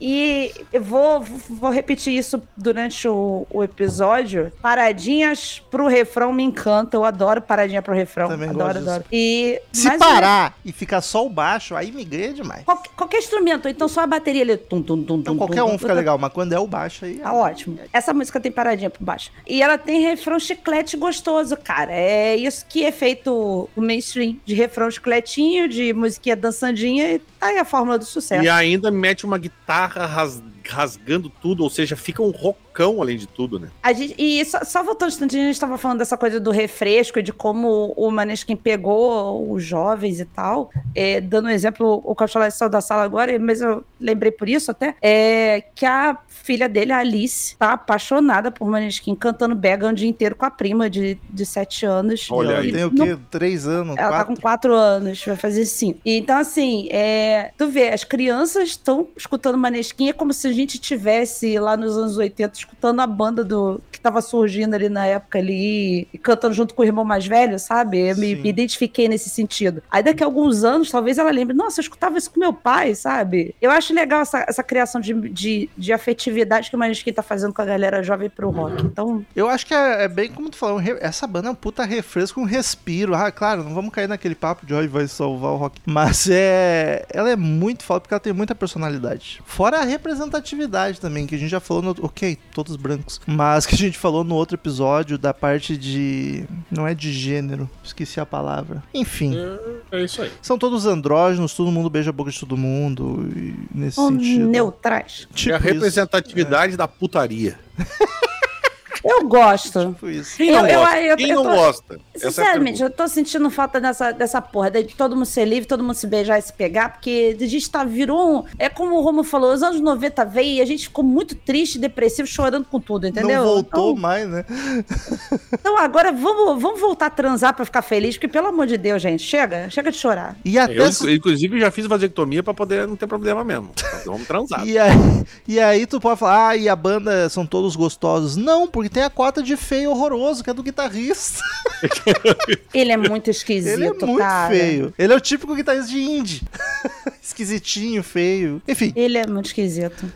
E eu vou, vou repetir isso durante o, o episódio. Paradinhas pro refrão me encanta. Eu adoro paradinha pro refrão. Também adoro, adoro. E, Se parar e ficar só o baixo, aí me ganha demais. Qualquer, qualquer instrumento, então só a bateria ali. Tum, tum, tum, Então tum, qualquer tum, um fica tum, legal, mas quando é o baixo aí. Tá ótimo. Essa música tem paradinha por baixo. E ela tem refrão chiclete gostoso, cara. É isso que é feito o mainstream. De refrão chicletinho, de musiquinha dançandinha. E tá aí a fórmula do sucesso. E ainda mete uma guitarra ras- rasgando tudo, ou seja, fica um rockão além de tudo, né? A gente, e só, só voltando um instantinho, a gente tava falando dessa coisa do refresco, de como o Maneskin pegou os jovens e tal. É, dando um exemplo, o Cachola saiu da sala agora, mas eu lembrei por isso até, é que a filha dele, a Alice, tá apaixonada por Maneskin, cantando Bega o dia inteiro com a prima de, de sete anos. Olha ela aí. tem o quê? Três anos? ela tá quatro? com quatro anos, vai fazer cinco. E Então, assim, é, tu vê, as crianças estão escutando Maneskin, é como se gente tivesse lá nos anos 80 escutando a banda do que tava surgindo ali na época ali e cantando junto com o irmão mais velho, sabe? Eu me, me identifiquei nesse sentido. Aí daqui a alguns anos, talvez ela lembre, nossa, eu escutava isso com meu pai, sabe? Eu acho legal essa, essa criação de, de, de afetividade que o Maneskin tá fazendo com a galera jovem pro rock. Então, Eu acho que é, é bem como tu falou, essa banda é um puta refresco, um respiro. Ah, claro, não vamos cair naquele papo de hoje vai salvar o rock. Mas é. Ela é muito foda porque ela tem muita personalidade. Fora a representatividade também, que a gente já falou no. Ok, todos brancos. Mas que a gente falou no outro episódio da parte de. Não é de gênero, esqueci a palavra. Enfim. É isso aí. São todos andrógenos, todo mundo beija a boca de todo mundo. E nesse são sentido. neutrais. Tipo é a isso. representatividade da putaria. Eu gosto. Tipo isso. Quem não Eu- gosta? eu- Quem eu não tô- gosta? É Sinceramente, pergunta. eu tô sentindo falta dessa, dessa porra, de todo mundo ser livre, todo mundo se beijar e se pegar, porque a gente tá, virou um... É como o Romo falou, os anos 90 veio e a gente ficou muito triste, depressivo, chorando com tudo, entendeu? Não voltou Então, mais, né? então agora vamos, vamos voltar a transar pra ficar feliz, porque pelo amor de Deus, gente, chega, chega de chorar. E até. Eu, inclusive, já fiz vasectomia pra poder não ter problema mesmo. Então, Vamos transar. E aí, e aí tu pode falar, ah, e a banda são todos gostosos. Não, porque tem a cota de feio horroroso, que é do guitarrista. Ele é muito esquisito, Ele é muito cara. feio. Ele é o típico guitarrista de indie. Esquisitinho, feio. Enfim, Ele é muito esquisito.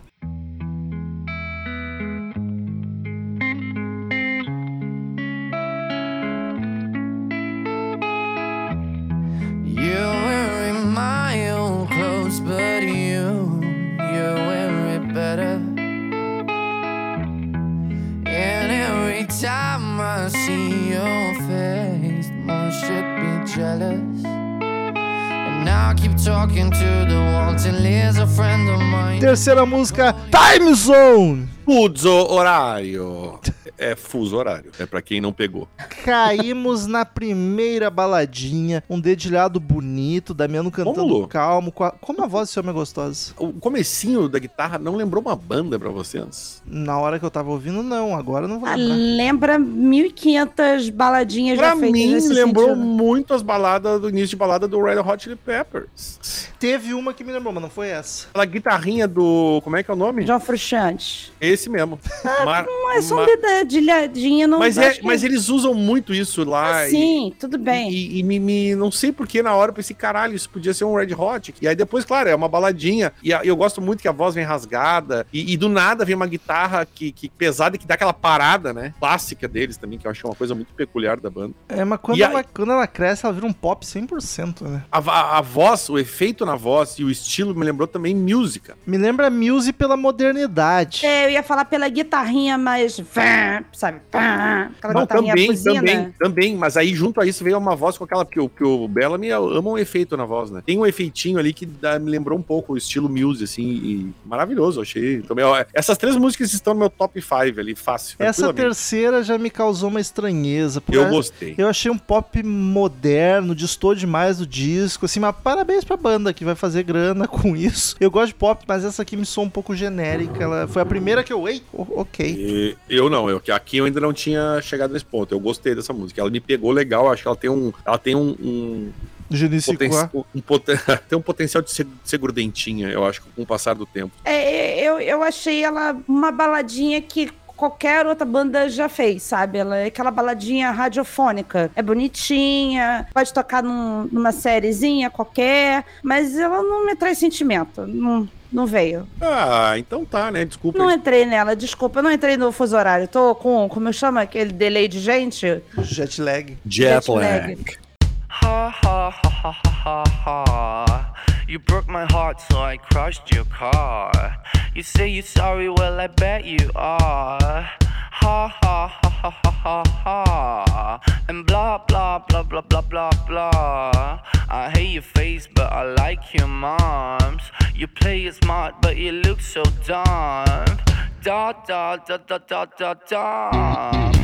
Time I see your face, more should be jealous. And now I keep talking to the wall till here's a friend of mine. terceira música, Time Zone. Fuso horário. É fuso horário. É pra quem não pegou. Caímos na primeira baladinha, um dedilhado bonito, Damiano cantando calmo. com a- Como a voz desse homem é gostosa. O comecinho da guitarra não lembrou uma banda pra vocês? Na hora que eu tava ouvindo, não. Agora não vou Ah, lembrar. lembra 1.500 baladinhas Pra já feitas mim, nesse lembrou sentido. muito as baladas do início de balada do Red Hot Chili Peppers. Teve uma que me lembrou, mas não foi essa. Aquela guitarrinha do. Como é que é o nome? João Frusciante. Esse mesmo. Mar- Não é só ma- dedilhadinha, não mas, é, que- mas eles usam muito isso lá. Ah, e- sim, tudo bem. E, e me, me- não sei porque na hora eu pensei, caralho, isso podia ser um Red Hot. E aí depois, claro, é uma baladinha. E a- eu gosto muito que a voz vem rasgada. E, e do nada vem uma guitarra que, que pesada que dá aquela parada, né? Clássica deles também, que eu acho que é uma coisa muito peculiar da banda. É, mas quando, E ela, quando ela cresce, ela vira um pop 100%, né? A, a- a voz, o efeito na voz e o estilo me lembrou também música. Me lembra Muse pela modernidade. É, eu ia falar pela guitarrinha mais. Sabe? Pá, aquela Não, também, buzina. também, também, mas aí junto a isso veio uma voz com aquela, porque o, que o Bellamy ama um efeito na voz, né? Tem um efeitinho ali que dá- me lembrou um pouco o estilo Muse, assim, e maravilhoso, achei. Também, ó, essas três músicas estão no meu top 5 ali, fácil. Essa terceira já me causou uma estranheza. Eu gostei. Eu achei um pop moderno, distou demais do disco, assim, mas parabéns pra banda que vai fazer grana com isso. Eu gosto de pop, mas essa aqui me soa um pouco genérica. Ela foi a primeira que eu, ei, ok. E eu não, eu, que aqui eu ainda não tinha chegado nesse ponto. Eu gostei dessa música. Ela me pegou legal, acho que ela tem um. Ela tem um. um poten- um poten- tem um potencial de ser, de ser grudentinha, eu acho, com o passar do tempo. É, eu, eu achei ela uma baladinha que qualquer outra banda já fez, sabe? Ela é aquela baladinha radiofônica. É bonitinha, pode tocar num- numa sériezinha qualquer, mas ela não me traz sentimento. Não, não veio. Ah, então tá, né? Desculpa. Não entrei nela, desculpa, eu não entrei no fuso horário. Tô com, como eu chamo aquele delay de gente? Jet lag. Jet lag. Ha ha ha ha ha ha. You broke my heart, so I crushed your car. You say you're sorry, well, I bet you are. Ha ha ha ha ha ha ha. And blah blah blah blah blah blah blah. I hate your face, but I like your mom's. You play it smart, but you look so dumb. Da da da da da da da.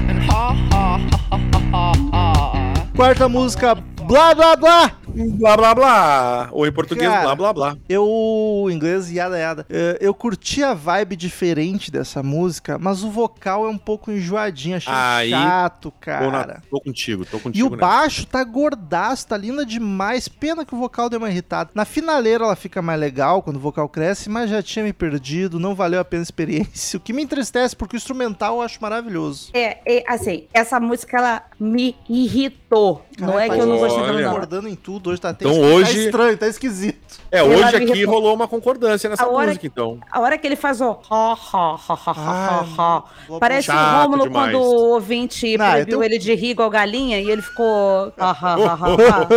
And ha ha ha ha ha ha ha. Quarta música, blá blá blá. Blá blá blá. Ou em português, Cara, blá blá blá. Eu, em inglês, yada yada. É, Eu curti a vibe diferente dessa música, mas o vocal é um pouco enjoadinho, achei Aí, chato, Tô, na- cara. tô contigo, tô E contigo. o né? baixo tá gordaço, tá linda demais. Pena que o vocal deu uma irritada. Na finaleira ela fica mais legal quando o vocal cresce, mas já tinha me perdido, não valeu a pena a experiência. O que me entristece, porque o instrumental eu acho maravilhoso. É, é, assim, essa música ela me irritou. Não é que eu não gostei Olha. concordando em tudo, hoje tá até Então hoje- tá estranho, tá esquisito. É, hoje aqui retor- rolou uma concordância nessa música, então. A hora que ele faz o ha, ha, ha, ha, ha, ha, ha. Parece o Rômulo demais. quando o ouvinte Não, proibiu tenho- ele de rir igual galinha e ele ficou. ha, ha, ha, ha, ha.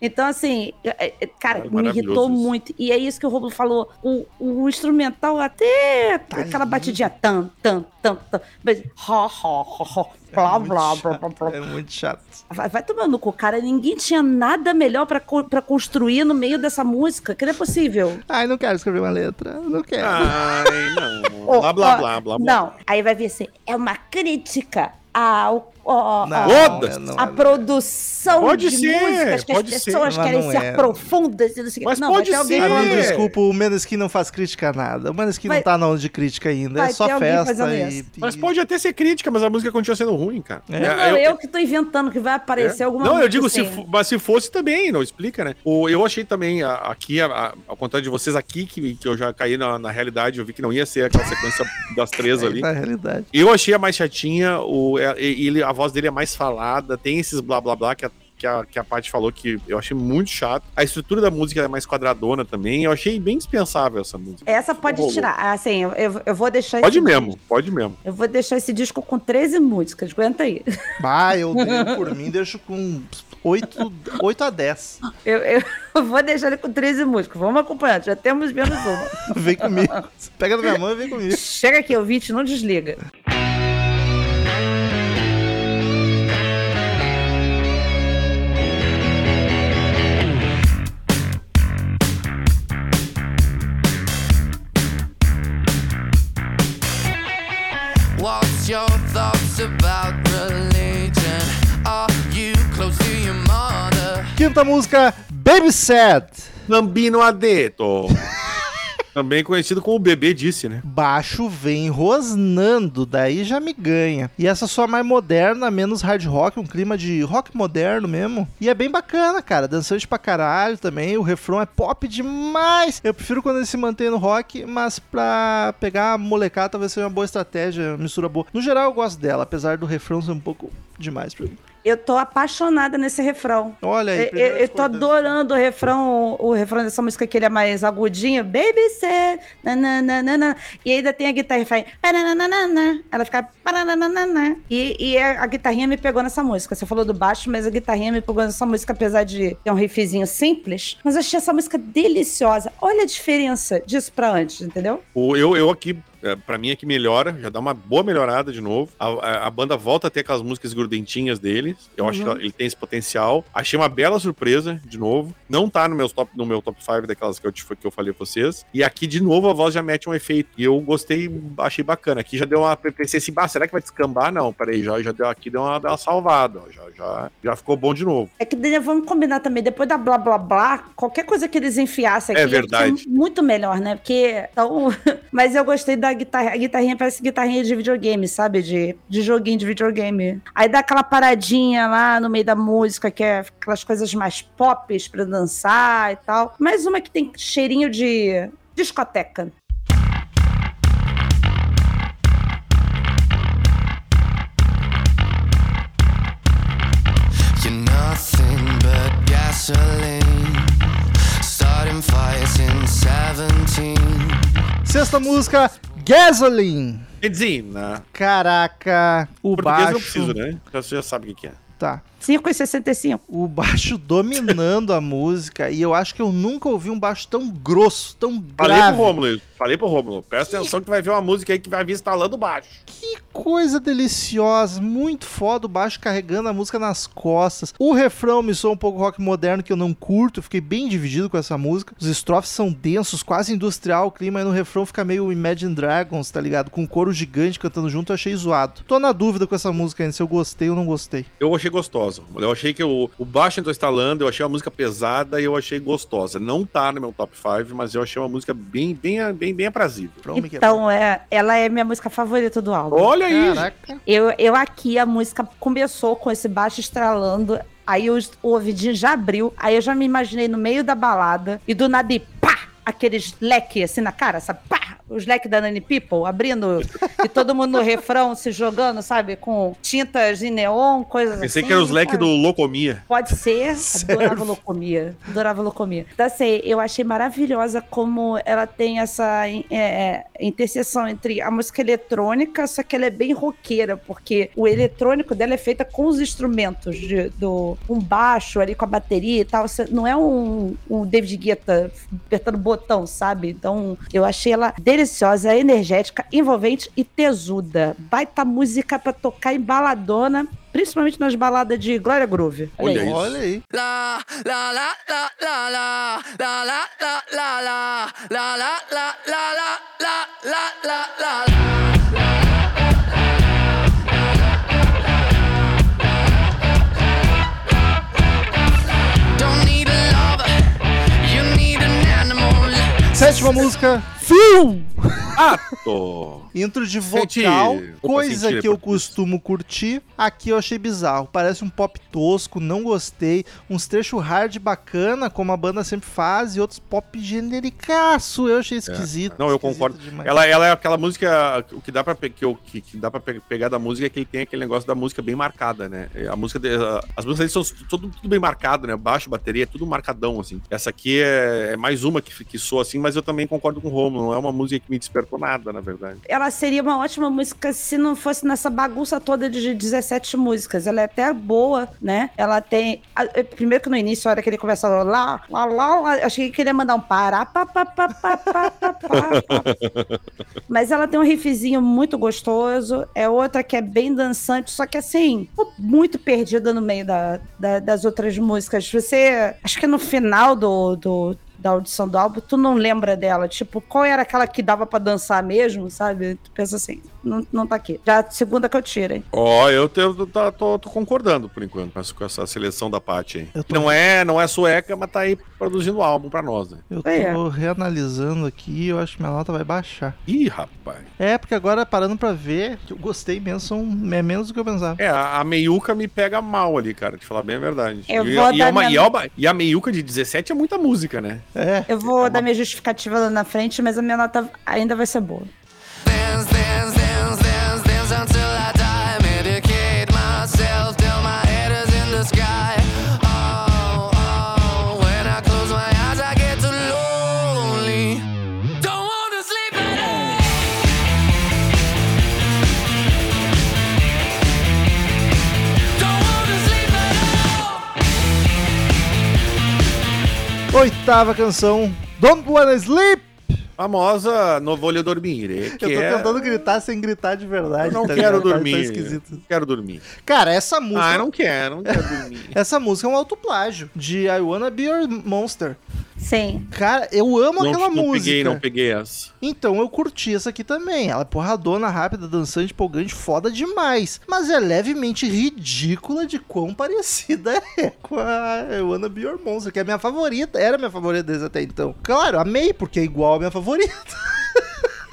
Então, assim, é- é- cara, É me irritou isso. muito. E é isso que o Rômulo falou. O, o instrumental até. Tá aquela batidinha tan, tan, tan, tan. Mas, ha, ha, ha, ha. Blá, É blá, blá, blá, blá. É muito chato. Vai, vai tomando cu, cara. Ninguém tinha nada melhor pra, co- pra construir no meio dessa música. Que não é possível. Ai, não quero escrever uma letra. Não quero. Ai, não. Blá, blá, blá, blá, blá. Não, aí vai vir assim, é uma crítica ao, ao- Não, ao- Foda-se. não, a não. produção Pode de ser, músicas que pode as ser, pessoas mas querem não ser é. profundas e não sei o quê. Mas não, pode ter alguém ser. Ah, É. desculpa, o Meneskin não faz crítica a nada. O Meneskin Vai- não tá na onda de crítica ainda. vai É só festa e. Mas pode até ser crítica, mas a música continua sendo ruim, cara. É? Não, É, eu, que tô inventando que vai aparecer É. alguma Não, eu digo, se, assim. mas se fosse também, não explica, né? O, eu achei também a- aqui, a- a- ao contrário de vocês aqui, que, que eu já caí na, na realidade, eu vi que não ia ser aquela sequência das três ali. Na realidade. Eu achei a mais chatinha, o, é- e- ele, a voz dele é mais falada, tem esses blá blá blá que a, que a, que a Paty falou que eu achei muito chato. A estrutura da música é mais quadradona também, eu achei bem dispensável essa música. Essa pode Rolou. tirar. Assim, eu, eu, vou deixar Pode esse mesmo, disco- pode mesmo. Eu vou deixar esse disco com 13 músicas. Aguenta aí. Bah, eu por mim, deixo com 8, 8 a 10. Eu, eu- vou deixar ele com 13 músicas. Vamos acompanhando. Já temos menos uma. Vem comigo. Pega na minha mão e vem comigo. Chega aqui, ouvinte, não desliga. What's your thoughts about religion? Are you close to your mother? Quinta música, Baby Sad. Bambino Adeto. Também conhecido como o bebê disse, né? Baixo vem rosnando, daí já me ganha. E essa só mais moderna, menos hard rock, um clima de rock moderno mesmo. E é bem bacana, cara. Dançante pra caralho também. O refrão é pop demais. Eu prefiro quando ele se mantém no rock, mas pra pegar a molecada talvez seja uma boa estratégia, mistura boa. No geral eu gosto dela, apesar do refrão ser um pouco demais pra mim. Eu tô apaixonada nesse refrão. Olha aí. Eu, eu, tô adorando o refrão, o, o refrão dessa música que ele é mais agudinho. Baby said, nananana. E ainda tem a guitarra que faz. Ela fica. E, e a, a guitarrinha me pegou nessa música. Você falou do baixo, mas a guitarrinha me pegou nessa música, apesar de ter um riffzinho simples. Mas eu achei essa música deliciosa. Olha a diferença disso pra antes, entendeu? O, eu, eu aqui É, pra mim é que melhora, já dá uma boa melhorada de novo. A, a- a banda volta a ter aquelas músicas grudentinhas deles. Eu acho que ele tem esse potencial. Achei uma bela surpresa, de novo. Não tá no meu top, no meu top 5 daquelas que eu, que eu falei pra vocês. E aqui, de novo, a voz já mete um efeito. E eu gostei, achei bacana. Aqui já deu uma. Pensei assim, bah, será que vai descambar? Não, peraí, já, já deu aqui, deu uma, deu uma salvada. ó, Já, já, já ficou bom de novo. É que vamos combinar também, depois da blá blá blá, qualquer coisa que eles enfiassem aqui É ser verdade. muito melhor, né? Porque. Então, mas eu gostei da guitarra. A guitarrinha parece guitarrinha de videogame, sabe? De, de joguinho de videogame. Aí dá aquela paradinha lá no meio da música, que é aquelas coisas mais pop pra dançar e tal. Mais uma que tem cheirinho de discoteca. You're nothing but gasoline. Starting fires in 17. Sexta música, Gasoline. Benzina. Caraca, o Português baixo. não preciso, né? Já- Você já sabe o que que é. Tá. 5,65. O baixo dominando a música. E eu acho que eu nunca ouvi um baixo tão grosso, tão Falei grave. pro Rômulo isso. Falei pro Rômulo. Presta atenção que vai ver uma música aí que vai vir instalando baixo. Que coisa deliciosa, muito foda o baixo carregando a música nas costas. O refrão me soa um pouco rock moderno que eu não curto, fiquei bem dividido com essa música. Os estrofes são densos, quase industrial o clima, e no refrão fica meio Imagine Dragons, tá ligado? Com um coro gigante cantando junto, eu achei zoado. Tô na dúvida com essa música ainda, se eu gostei ou não gostei. Eu achei gostosa. Eu achei que o, o baixo entrou instalando, eu achei a música pesada e eu achei gostosa. Não tá no meu top 5, mas eu achei uma música bem, bem, bem, bem aprazível. Quebrou. Então, é, ela é minha música favorita do álbum. Olha aí! Caraca. Eu, eu aqui, a música começou com esse baixo estralando, aí o, o ouvidinho já abriu, aí eu já me imaginei no meio da balada, e do nada, e pá! Aqueles leques assim na cara, sabe? Pá! Os leques da Nani People abrindo, e todo mundo no refrão se jogando, sabe? Com tintas em neon, coisas assim. Pensei que era os leques sabe? do Locomia. Pode ser. Adorava locomia. Adorava locomia. Então, assim, eu achei maravilhosa como ela tem essa é, é, interseção entre a música eletrônica, só que ela é bem roqueira, porque o eletrônico dela é feita com os instrumentos, de, do um baixo ali com a bateria e tal. Você- Não é um, um David Guetta apertando botão, sabe? Então, eu achei ela deliciosa, energética, envolvente e tesuda. Baita música pra tocar embaladona, principalmente nas baladas de Glória Groove. Olha aí. isso. Olha aí. La la la la la la la la la la la la Don't need a lover, you need an animal. Sétima música, Feel! Ato! Intro de Senti- vocal, Opa, coisa senti, que eu costumo curtir. Aqui eu achei bizarro. Parece um pop tosco, não gostei. Uns trechos hard bacana, como a banda sempre faz, e outros pop genericaço. Eu achei esquisito. Não, eu esquisito concordo. demais. Ela, ela é aquela música. O que dá pra, que, eu- que, que dá pra pe- pegar da música é que ele tem aquele negócio da música bem marcada, né? A música de- a- as músicas deles são tudo, tudo bem marcado, né? Baixo, bateria, é tudo marcadão, assim. Essa aqui é, é mais uma que, que soa assim, mas eu também concordo com o Romulo. Não é uma música que me despertou nada, na verdade. Ela seria uma ótima música se não fosse nessa bagunça toda de 17 músicas. Ela é até boa, né? Ela tem. Primeiro que no início, a hora que ele começa a lá, lá, lá, lá, achei que ele ia mandar um pará, pá, pá, pá, pá, pá, pá, pá. Mas ela tem um riffzinho muito gostoso. É outra que é bem dançante, só que assim, muito perdida no meio da, da- das outras músicas. Você. Acho que no final do. do da audição do álbum, tu não lembra dela. Tipo, qual era aquela que dava pra dançar mesmo, sabe? Tu pensa assim, não, não tá aqui. Já a segunda que eu tiro, hein? Ó, eu, te- eu tô, tô- concordando por enquanto com essa, com essa seleção da Paty aí. Eu tô- Não, é, não é sueca, mas tá aí produzindo álbum pra nós, né? Eu tô É. reanalisando aqui e eu acho que minha nota vai baixar. Ih, rapaz. É, porque agora parando pra ver, que eu gostei mesmo, são, é menos do que eu pensava. É, a, a meiuca me pega mal ali, cara, te falar bem a verdade. Eu e, vou e dar é uma- minha- e é uma- e a meiuca de 17 é muita música, né? É. Eu vou dar minha justificativa lá na frente, mas a minha nota ainda vai ser boa. Oitava canção, Don't Wanna Sleep. Famosa Não Vou Dormir. Que Eu tô é... tentando gritar sem gritar de verdade. Eu não tá quero ligado? Tá- dormir. Tá. Quero dormir. Cara, essa música. Ah, não quero, não quero dormir. Essa música é um autoplágio de I Wanna Be Your Monster. Sim. Cara, eu amo não, aquela não música. peguei, não peguei essa. Então eu curti essa aqui também. Ela é porradona, rápida, dançante, empolgante, foda demais. Mas é levemente ridícula de quão parecida é com a Wanna Be Your Monster, que é a minha favorita. Era a minha favorita desde até então. Claro, amei, porque é igual a minha favorita.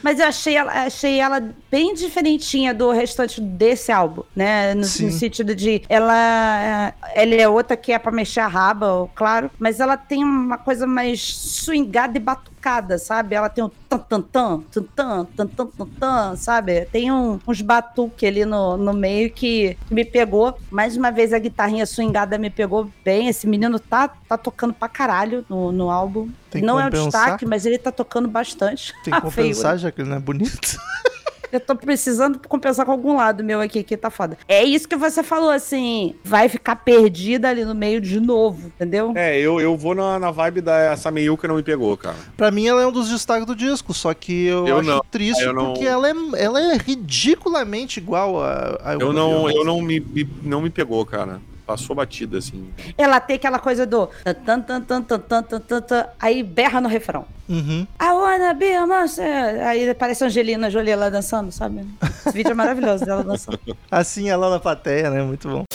Mas eu achei ela, achei ela bem diferentinha do restante desse álbum, né? No, no sentido de ela, ela é outra que é pra mexer a raba, claro, mas ela tem uma coisa mais swingada e batucada, sabe? Ela tem um tan tan tan, tan tan, tan tan tan, tan sabe? Tem um- uns batuque ali no, no meio que me pegou. Mais uma vez a guitarrinha swingada me pegou bem. Esse menino tá, tá tocando pra caralho no, no álbum. Tem Não é o compensar. destaque, mas ele tá tocando bastante. Tem que compensar, já que ele não é bonito. eu tô precisando compensar com algum lado meu aqui, que tá foda. É isso que você falou, assim, vai ficar perdida ali no meio de novo, entendeu? É, eu, eu vou na, na vibe da essa meiuca não me pegou, cara. Pra mim, ela é um dos destaques do disco, só que eu, Eu acho não. triste Eu não- porque ela é, ela é ridiculamente igual a, a Eu não, eu não me, me- não me pegou, cara. Passou batida, assim. Ela tem aquela coisa do tan tan tan tan tan tan tan, tan, aí berra no refrão. Uhum. I wanna be a monster. Aí parece a Angelina Jolie lá dançando, sabe? Esse vídeo é maravilhoso dela dançando. Assim ela na plateia, né? Muito bom.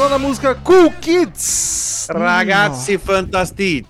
Nona música Cool Kids. Ragazzi Fantastici.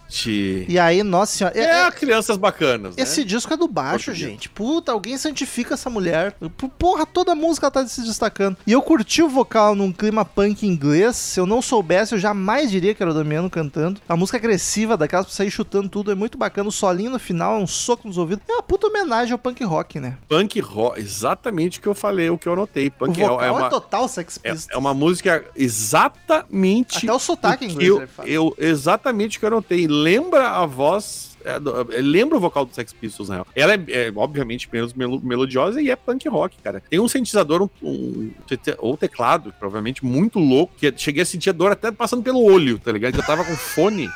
E aí, nossa senhora. é- É, é- crianças bacanas, né? esse disco é do baixo, Português. gente. Puta, alguém santifica essa mulher. Porra, toda música tá se destacando. E eu curti o vocal num clima punk inglês. Se eu não soubesse, eu jamais diria que era o Damiano cantando. A música agressiva daquelas pra sair chutando tudo é muito bacana. O solinho no final é um soco nos ouvidos. É uma puta homenagem ao punk rock, né? Punk rock, exatamente o que eu falei, o que eu anotei. O Punk vocal é, é, é uma, total Sex é, Pistols. é uma música exatamente. Até o sotaque o inglês eu, eu Exatamente o que eu anotei. Lembra a voz. é, é, lembra o vocal do Sex Pistols, na real. Ela é, é, obviamente, menos melo- melodiosa e é punk rock, cara. Tem um sintetizador, um, um- ou teclado, provavelmente, muito louco, que cheguei a sentir a dor até passando pelo olho, tá ligado? Eu tava com fone.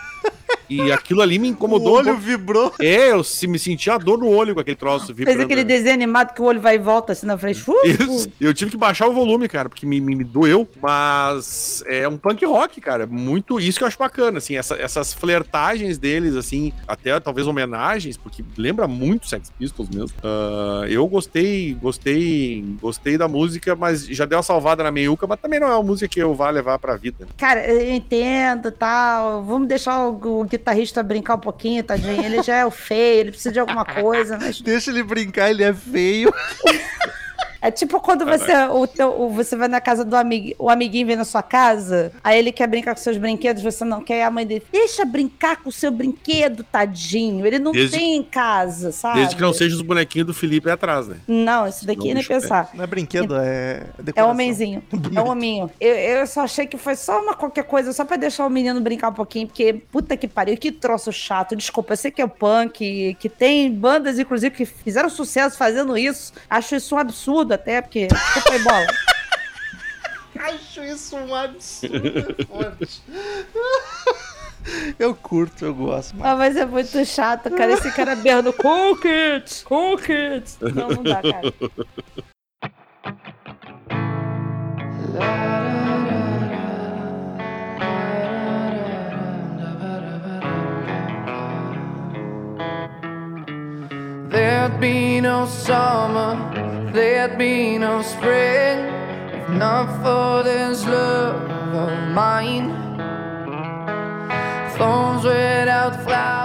E aquilo ali me O incomodou. um olho pouco. vibrou. É, eu se- me senti a dor no olho com aquele troço Fez vibrando. aquele desenho animado que o olho vai e volta assim na frente. Uh, Isso. Eu tive que baixar o volume, cara, porque me, me, me doeu. Mas é um punk rock, cara. Muito. Isso que eu acho bacana, assim. essa- essas flertagens deles, assim, até talvez homenagens, porque lembra muito Sex Pistols mesmo. Ah, eu gostei, gostei, gostei da música, mas já deu uma salvada na meiuca, mas também não é uma música que eu vá levar pra vida. Cara, eu entendo tal. Vamos deixar o, o guitarrista brincar um pouquinho, tadinho. Ele já é o feio, ele precisa de alguma coisa. Mas Deixa ele brincar, ele é feio. é tipo quando você, o teu, o- você vai na casa do amigo, o amiguinho vem na sua casa, aí ele quer brincar com seus brinquedos, você não quer, e a mãe dele, deixa brincar com o seu brinquedo, tadinho. Ele não Desde- tem em casa, sabe? Desde que não seja os bonequinhos do Felipe atrás, né? Não, isso daqui Não, nem é. pensar. Não é brinquedo, é É decoração. homenzinho. É um hominho. Eu, eu só achei que foi só uma qualquer coisa, só pra deixar o menino brincar um pouquinho, porque puta que pariu, que troço chato. Desculpa, eu sei que é o punk, que tem bandas, inclusive, que fizeram sucesso fazendo isso. Acho isso um absurdo até, porque. Desculpa aí, bola. Acho isso um absurdo forte. Eu curto, eu gosto. Mas... Ah, mas é muito chato, cara. Esse cara berrando Cool Kids, Cool Kids. Não, não dá, cara. There'd be no summer, there'd be no spring, if not for this love of mine.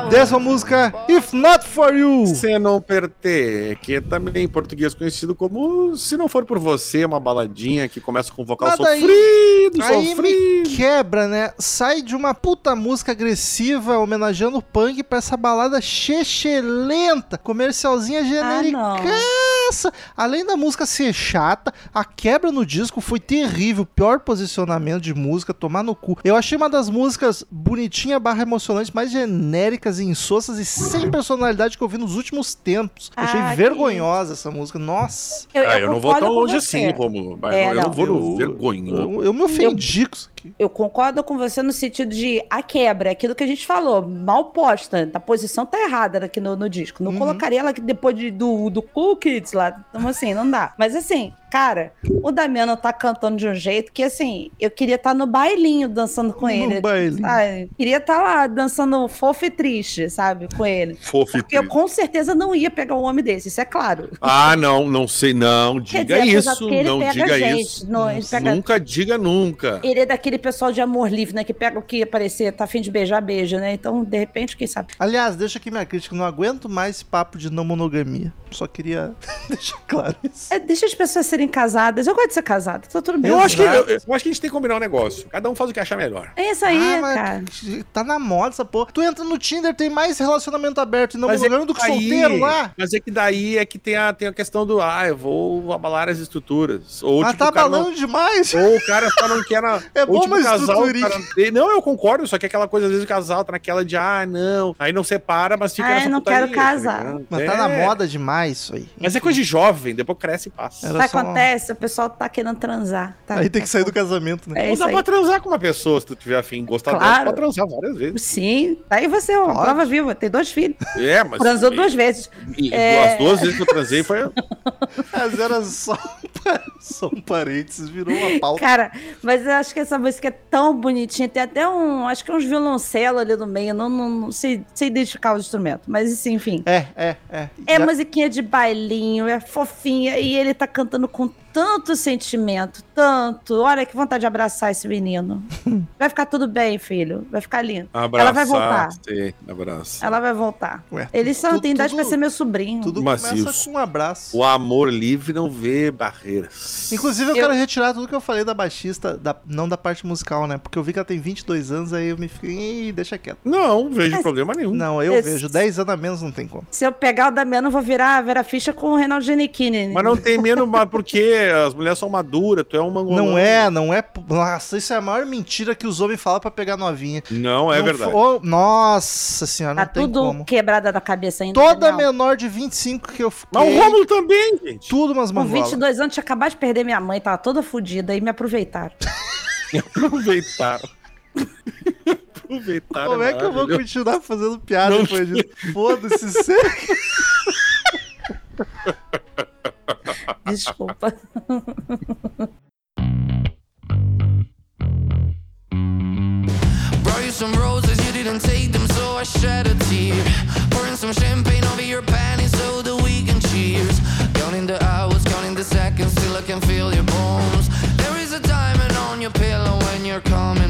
Dessa música If Not For You. Se não perter, que é também em português conhecido como Se Não For Por Você, uma baladinha que começa com um vocal Mas sofrido, Aí sofrido. me quebra, né? Sai de uma puta música agressiva homenageando o punk pra essa balada chechelenta, comercialzinha genericaça. Além da música ser chata, a quebra no disco foi terrível. Pior posicionamento de música, tomar no cu. Eu achei uma das músicas bonitinha barra emocionante, mais genéricas e insossas e sem personalidade que eu vi nos últimos tempos. Eu achei Ah, que vergonhosa essa música. Nossa. Ah, eu não vou tão longe assim, Romulo. Mas É, eu não. não vou no Eu- vergonhoso. Eu, eu me ofendi com isso aqui. Eu concordo com você no sentido de a quebra, aquilo que a gente falou, mal posta. A posição tá errada aqui no, no disco. Não Uhum. colocaria ela aqui depois de- do, do Cool Kids lá. Então, assim, não dá. Mas assim, cara, o Damiano tá cantando de um jeito que, assim, eu queria estar no bailinho dançando com No ele. bailinho. sabe? Queria estar lá dançando fofo e triste, sabe, com ele. Fofo e Porque eu com certeza não ia pegar um homem desse, isso é claro. Ah, não, não sei, não. Diga dizer, isso, que ele não pega diga gente, isso. não, ele pega- Nunca diga nunca. Ele é daquele pessoal de amor livre, né? Que pega o que aparecer, tá afim de beijar, beija, né? Então, de repente, quem sabe? Aliás, deixa aqui minha crítica. Não aguento mais esse papo de não monogamia. Só queria deixar claro isso. É, deixa as pessoas serem casadas. Eu gosto de ser casada, tá tudo bem. Eu acho, que, eu, eu acho que a gente tem que combinar um negócio. Cada um faz o que achar melhor. É isso aí, Ah, mas cara. Tá na moda essa porra. Tu entra no Tinder, tem mais relacionamento aberto e não Mas é do que daí- solteiro lá. Mas é que daí é que tem a, tem a questão do, ah, eu vou abalar as estruturas. Ou, Ah, tipo, tá o cara balando não- demais. Ou o cara só não quer. Na, É bom tipo, uma o casal. cara não, eu concordo, só que aquela coisa, às vezes o casal tá naquela de, ah, não. Aí não separa, mas fica Ah, nessa eu não putaria, quero casar. ligado? Mas É. tá na moda demais isso aí. Mas é coisa de jovem, depois cresce e passa. Era Sabe acontece? O pessoal tá querendo transar. Tá? Aí tem que sair do casamento, né? É Não dá aí. pra transar com uma pessoa se tu tiver afim, gostar dela, Claro. tu pode transar várias vezes. Sim. Daí você, ó, Pode. prova viva. Tem dois filhos. É, mas. Transou duas vezes. E, É. As duas vezes que eu transei foi. Mas era só, só um parênteses, virou uma pauta. Cara, mas eu acho que essa música é tão bonitinha. Tem até um. Acho que uns violoncelos ali no meio. Não, não, não sei, sei identificar o instrumento. Mas enfim. É, é, é. É Já- musiquinha de bailinho, é fofinha. E ele tá cantando com compte tanto sentimento, tanto. Olha que vontade de abraçar esse menino. Vai ficar tudo bem, filho. Vai ficar lindo. Ela vai voltar. Sim, abraço. Ela vai voltar. Ué, Eles só tudo- têm idade tudo- pra ser meu sobrinho. Tudo Macios. começa com um abraço. O amor livre não vê barreiras. Inclusive, eu, Eu- quero retirar tudo que eu falei da baixista, da- não da parte musical, né? Porque eu vi que ela tem 22 anos, aí eu me fiquei, "Ih, deixa quieto. Não, não vejo problema nenhum. Não, eu Esse- vejo 10 anos a menos, não tem como. Se eu pegar o Damiano, eu vou virar Vera Ficha com o Reinaldo Giannichini. Mas não tem menos, mas as mulheres são maduras, tu é um mangolão. Não é, não é. Nossa, isso é a maior mentira que os homens falam pra pegar novinha. Não é Não verdade. fo- oh, nossa senhora, não Tá tem tudo como. quebrada da cabeça ainda. Toda menor de 25 que eu Mas o fiquei, Rômulo também, gente. tudo umas Com mangolas. 22 anos, tinha acabado de perder minha mãe, tava toda fodida e me aproveitaram. Aproveitaram. Aproveitaram. Como é que eu vou continuar fazendo piada Não depois disso? Foda-se, sério. Desculpa. Brought you some roses, you didn't take them, so I shed a tear. Pouring some champagne over your panties so that we can cheers. Counting the hours, counting the seconds, till I can feel your bones. There is a diamond on your pillow when you're coming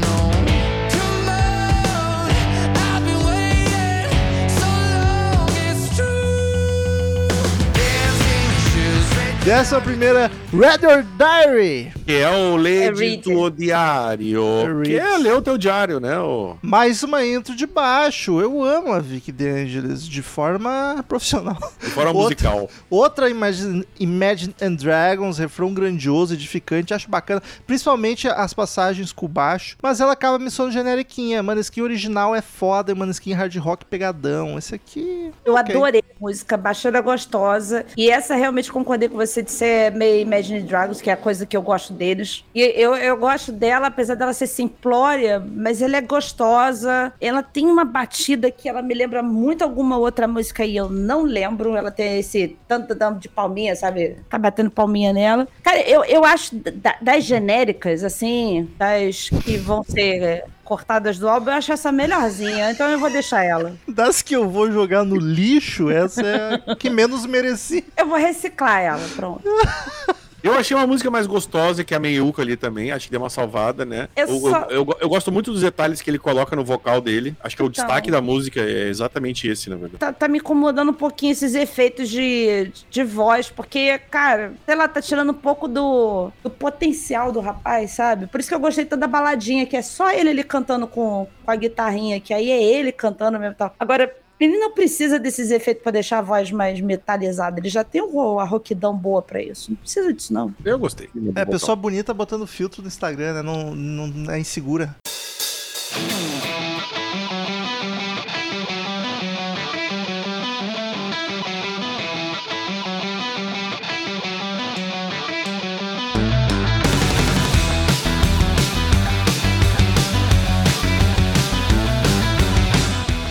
Dessa é a primeira Red or Diary. Que é o É ler read. do diário. É que é ler o teu diário, né? O... Mais uma intro de baixo. Eu amo a Vicky DeAngelis de forma profissional. De forma Outra- musical. Outra Imagine, Imagine and Dragons, refrão grandioso, edificante, acho bacana, principalmente as passagens com o baixo, mas ela acaba me soando generiquinha. Maneskin original é foda, Maneskin hard rock pegadão. Esse aqui. Eu ok. adorei a música, baixada gostosa. E essa realmente concordei com você de ser meio Imagine Dragons, que é a coisa que eu gosto deles. E eu, eu gosto dela, apesar dela ser simplória, mas ela é gostosa. Ela tem uma batida que ela me lembra muito alguma outra música e eu não lembro. Ela tem esse tanto de palminha, sabe? Tá batendo palminha nela. Cara, eu, eu acho da- das genéricas, assim, das que vão ser cortadas do álbum, eu acho essa melhorzinha. Então eu vou deixar ela. Das que eu vou jogar no lixo, essa é a que menos mereci. Eu vou reciclar ela, pronto. Eu achei uma música mais gostosa que a Meiuca ali também. Acho que deu uma salvada, né? Eu Eu, só- eu, eu- eu gosto muito dos detalhes que ele coloca no vocal dele. Acho que o Então. destaque da música é exatamente esse, na verdade. Tá, tá me incomodando um pouquinho esses efeitos de, de voz, porque, cara, sei lá, tá tirando um pouco do, do potencial do rapaz, sabe? Por isso que eu gostei tanto da baladinha, que é só ele ali cantando com, com a guitarrinha, que aí é ele cantando mesmo e tal. Agora, ele não precisa desses efeitos pra deixar a voz mais metalizada. Ele já tem a roquidão boa pra isso. Não precisa disso, não. Eu gostei. É, pessoa bonita botando filtro no Instagram, né? Não, não é insegura.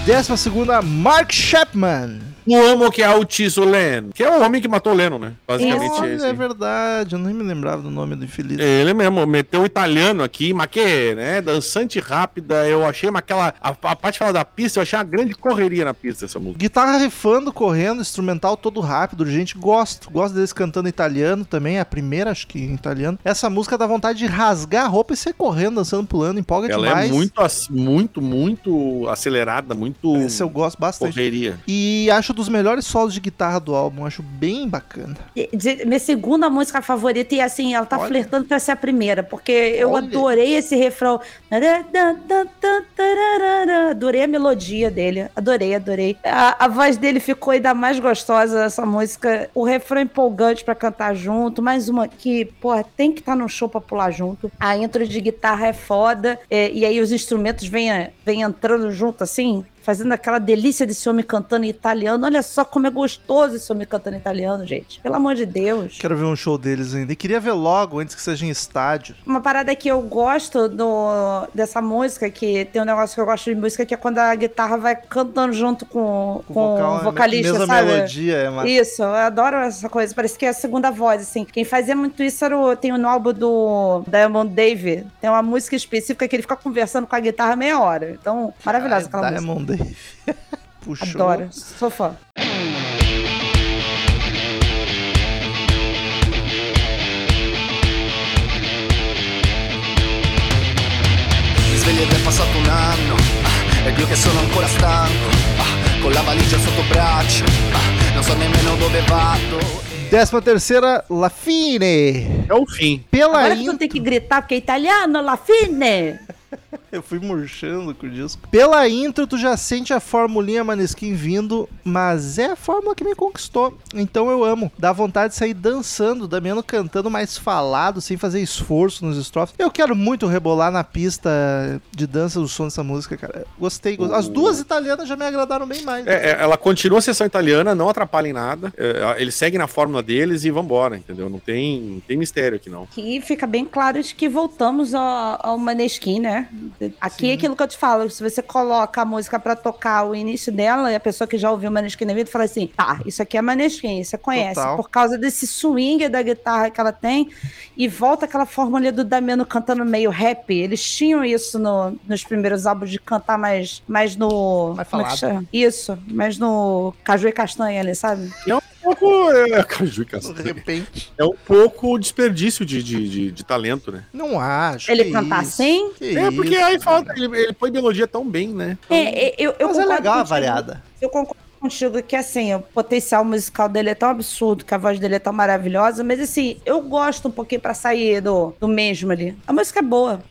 Décima segunda, Mark Chapman. O amo que é Altiço Leno, que é o homem que matou o Leno, né? Basicamente é esse. é verdade, eu nem me lembrava do nome do infeliz. Ele mesmo meteu o italiano aqui, mas que, né? Dançante rápida, eu achei mas aquela. A, a parte fala da pista, eu achei uma grande correria na pista essa música. Guitarra rifando, correndo, instrumental todo rápido, gente, gosto. Gosto deles cantando italiano também, é a primeira, acho que em italiano. Essa música dá vontade de rasgar a roupa e sair correndo, dançando, pulando, empolga Ela demais. é muito, muito, muito acelerada, muito Esse eu gosto bastante. correria. E acho dos melhores solos de guitarra do álbum, acho bem bacana. E- dizer- Minha segunda música favorita, e assim, ela tá Olha. flertando pra ser a primeira, porque eu Olha. adorei esse refrão. Adorei a melodia dele. Adorei, adorei. A, a voz dele ficou ainda mais gostosa essa música. O refrão empolgante pra cantar junto. Mais uma que, porra, tem que estar no show pra pular junto. A intro de guitarra é foda. é, e aí os instrumentos vêm vem entrando junto assim. Fazendo aquela delícia desse homem cantando em italiano. Olha só como é gostoso esse homem cantando em italiano, gente. Pelo amor de Deus. Quero ver um show deles ainda. E queria ver logo, antes que seja em estádio. Uma parada que eu gosto do, dessa música, que tem um negócio que eu gosto de música, que é quando a guitarra vai cantando junto com, com, o vocal, vocalista, mesma sabe? melodia, é mas Isso, eu adoro essa coisa. Parece que é a segunda voz, assim. Quem fazia muito isso era o. Tem no álbum do Diamond Dave. Tem uma música específica que ele fica conversando com a guitarra meia hora. Então, maravilhosa aquela música. Diamond Dave. Puxou. Adoro, sou fã. Sveglio è passato un anno ah, Ed io che sono ancora stanco ah, Con la valigia sotto braccio ah, Non so nemmeno dove vado Décima terceira, La Fine. É o fim. Pela Agora que tu intro. tem que gritar, porque é italiano, la fine! Eu fui murchando com o disco. Pela intro, tu já sente a formulinha Maneskin vindo, mas é a fórmula que me conquistou. Então eu amo. Dá vontade de sair dançando, Damiano cantando mais falado, sem fazer esforço nos estrofes. Eu quero muito rebolar na pista de dança do som dessa música, cara. Gostei. gostei. As duas italianas já me agradaram bem mais. É, é, ela continua a sessão italiana, não atrapalha em nada. É, eles seguem na fórmula deles e vambora, entendeu? Não tem, não tem mistério aqui, não. Aqui fica bem claro de que voltamos ao, ao Maneskin, né? Aqui é aquilo que eu te falo, se você coloca a música pra tocar o início dela, e a pessoa que já ouviu Maneskin na vida fala assim, tá, isso aqui é Maneskin, você conhece, Total. por causa desse swing da guitarra que ela tem, e volta aquela fórmula do Damiano cantando meio rap, eles tinham isso no- nos primeiros álbuns de cantar mais, mais no... Mais como é que falado. chama? Isso, mais no caju e castanha ali, sabe? Um pouco. É, Caju e De repente. é um pouco desperdício de, de, de, de talento, né? Não acho. Ele que cantar isso. assim? Que É, porque isso, aí falta. Ele, ele põe melodia tão bem, né? É, é, eu, eu Mas é concordo legal a variada. Eu concordo contigo que, assim, o potencial musical dele é tão absurdo, que a voz dele é tão maravilhosa, mas, assim, eu gosto um pouquinho pra sair do, do mesmo ali. A música é boa.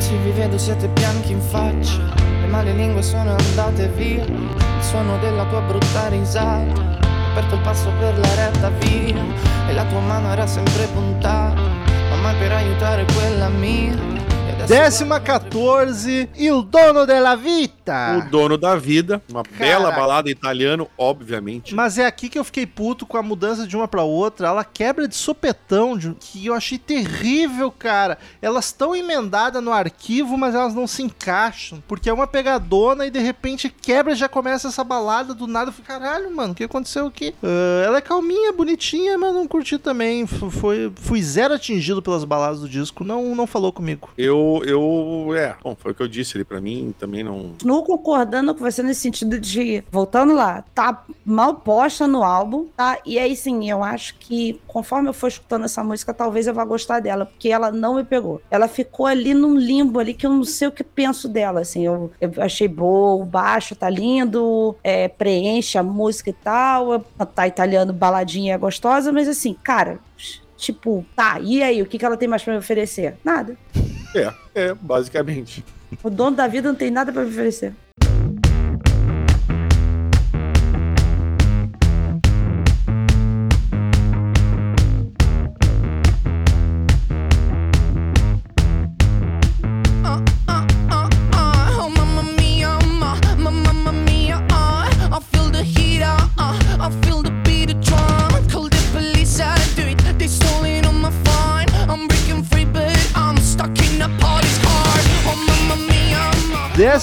Se vi vedo siete bianchi in faccia, le male lingue sono andate via, il suono della tua brutta risata, aperto il passo per la retta via, e la tua mano era sempre puntata, ma mai per aiutare quella mia. E Décima 14, Il Dono della Vita. O dono da vida, uma bela Caraca. balada italiano, obviamente. Mas é aqui que eu fiquei puto com a mudança de uma pra outra. Ela quebra de sopetão, de- que eu achei terrível, cara. Elas estão emendadas no arquivo, mas elas não se encaixam. Porque é uma pegadona e de repente quebra e já começa essa balada do nada. Eu falei, caralho, mano, o que aconteceu aqui? Ah, ela é calminha, bonitinha, mas não curti também. F- Foi, fui zero atingido pelas baladas do disco. Não, não falou comigo. Eu, eu, eu, é, bom, foi o que eu disse ali, pra mim também não... Continuo concordando com você nesse sentido de, voltando lá, tá mal posta no álbum, tá? E aí sim, eu acho que conforme eu for escutando essa música, talvez eu vá gostar dela, porque ela não me pegou. Ela ficou ali num limbo ali que eu não sei o que penso dela, assim. Eu, eu achei boa, o baixo tá lindo, é, preenche a música e tal, tá italiano, baladinha é gostosa, mas assim, cara, tipo, tá, e aí, o que, que ela tem mais pra me oferecer? Nada. É, é, basicamente. O dono da vida não tem nada pra me oferecer.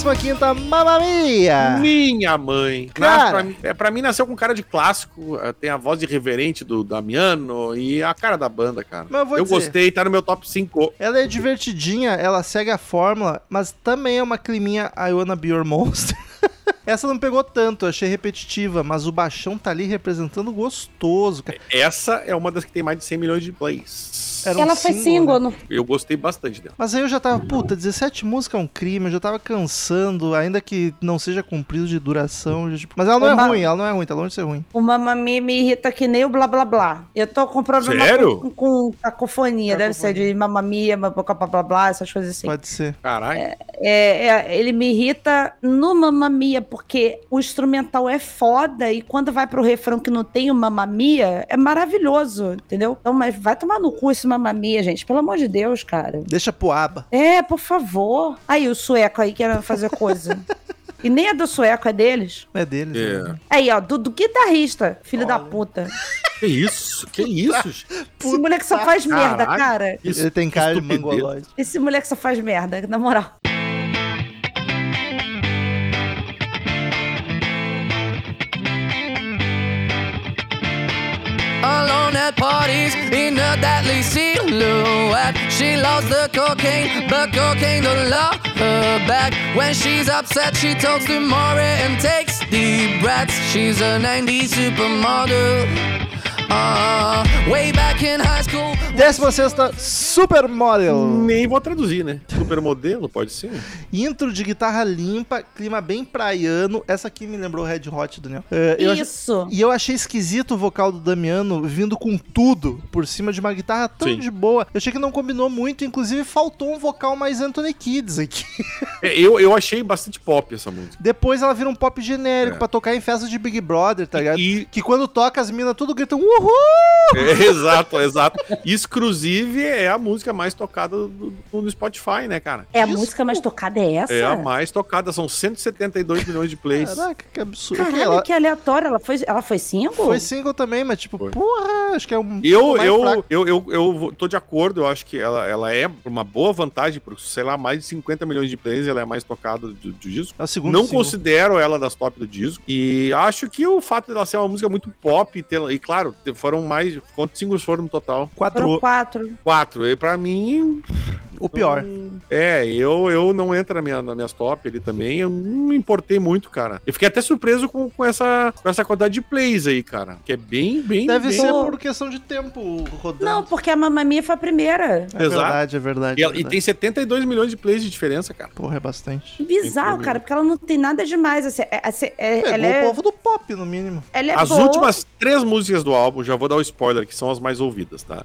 Ma. Décima quinta, Mamma Mia! Minha mãe. Cara. Pra, mim, é, pra mim nasceu com cara de clássico, eh, tem a voz irreverente do Damiano e a cara da banda, cara. Mas eu vou eu dizer- gostei, tá no meu top 5. Ela é divertidinha, ela segue a fórmula, mas também é uma climinha I Wanna Be Your Monster. Essa não pegou tanto, achei repetitiva, mas o baixão tá ali representando gostoso, cara. Essa é uma das que tem mais de 100 milhões de plays. Era um ela foi single, single, né? Eu gostei bastante dela. Mas aí eu já tava, puta, 17 músicas é um crime, eu já tava cansando, ainda que não seja cumprido de duração. já, tipo- Mas ela não é Uma- ruim, ela não é ruim, tá longe de ser ruim. O Mamami me irrita que nem o blá blá blá. Eu tô com problema Sério? com, com cacofonia. Deve ser de mamamia, blá blá blá, essas coisas assim. Pode ser. Caralho. É, é, ele me irrita no mamamia, porque o instrumental é foda e quando vai pro refrão que não tem o mamamia, é maravilhoso, entendeu? Então, mas vai tomar no cu esse mamamia, gente. Pelo amor de Deus, cara. Deixa pro aba. É, por favor. Aí, o sueco aí quer fazer coisa. e nem é do sueco, é deles. É deles. É. né? Aí, ó, do, do guitarrista, filho da puta. Que isso? Que isso? Esse moleque só faz merda, caralho. cara. Isso, Ele tem cara de mangolóide. Esse moleque só faz merda, na moral. Alone at parties in a deadly silhouette. She loves the cocaine, but cocaine don't love her back. When she's upset, she talks to Maury and takes deep breaths. She's a 90s supermodel. Uh, way back in high school. Décima sexta, Supermodel. Nem vou traduzir, né? Supermodelo, pode ser. Intro de guitarra limpa, clima bem praiano. Essa aqui me lembrou Red Hot, Daniel. Eu ach- Isso. E eu achei esquisito o vocal do Damiano vindo com tudo por cima de uma guitarra tão Sim. de boa. Eu achei que não combinou muito, inclusive faltou um vocal mais Anthony Kids aqui. É, eu, eu achei bastante pop essa música. Depois ela vira um pop genérico É. pra tocar em festas de Big Brother, tá ligado? E, Que quando toca as minas tudo gritam uhul! é, exato, exato. Exclusive é a música mais tocada do, do- no Spotify, né, cara? É a Isso. música mais tocada, é essa? É a mais tocada, são 172 milhões de plays. Caraca, que absurdo. Caralho, ela que aleatório. Ela foi, ela foi single? foi single também, mas tipo, Foi. porra, acho que é um. Eu, eu, eu, eu, eu tô de acordo, eu acho que ela, ela é uma boa vantagem, porque, sei lá, mais de 50 milhões de plays, ela é a mais tocada do, do disco. É Não single. considero ela das top do disco. E acho que o fato dela ser uma música muito pop, e, ter- e claro, foram mais. Quantos singles foram no total? Quatro. Foram quatro. Quatro. E pra mim. O pior. É, eu, eu não entra na minha, nas minhas top ali também. Eu não me importei muito, cara. Eu fiquei até surpreso com, com, essa, com essa quantidade de plays aí, cara. Que é bem, bem. Deve bem... ser por questão de tempo rodando. Não, porque a Mamamia foi a primeira. é Exato. verdade, é verdade. E, é ela- e verdade. tem 72 milhões de plays de diferença, cara. Porra, é bastante. Bizarro, cara, porque ela não tem nada demais. Assim, é, assim, é- Pegou ela o é, povo do pop, no mínimo. ela é As boa. últimas três músicas do álbum, já vou dar o spoiler, que são as mais ouvidas, tá?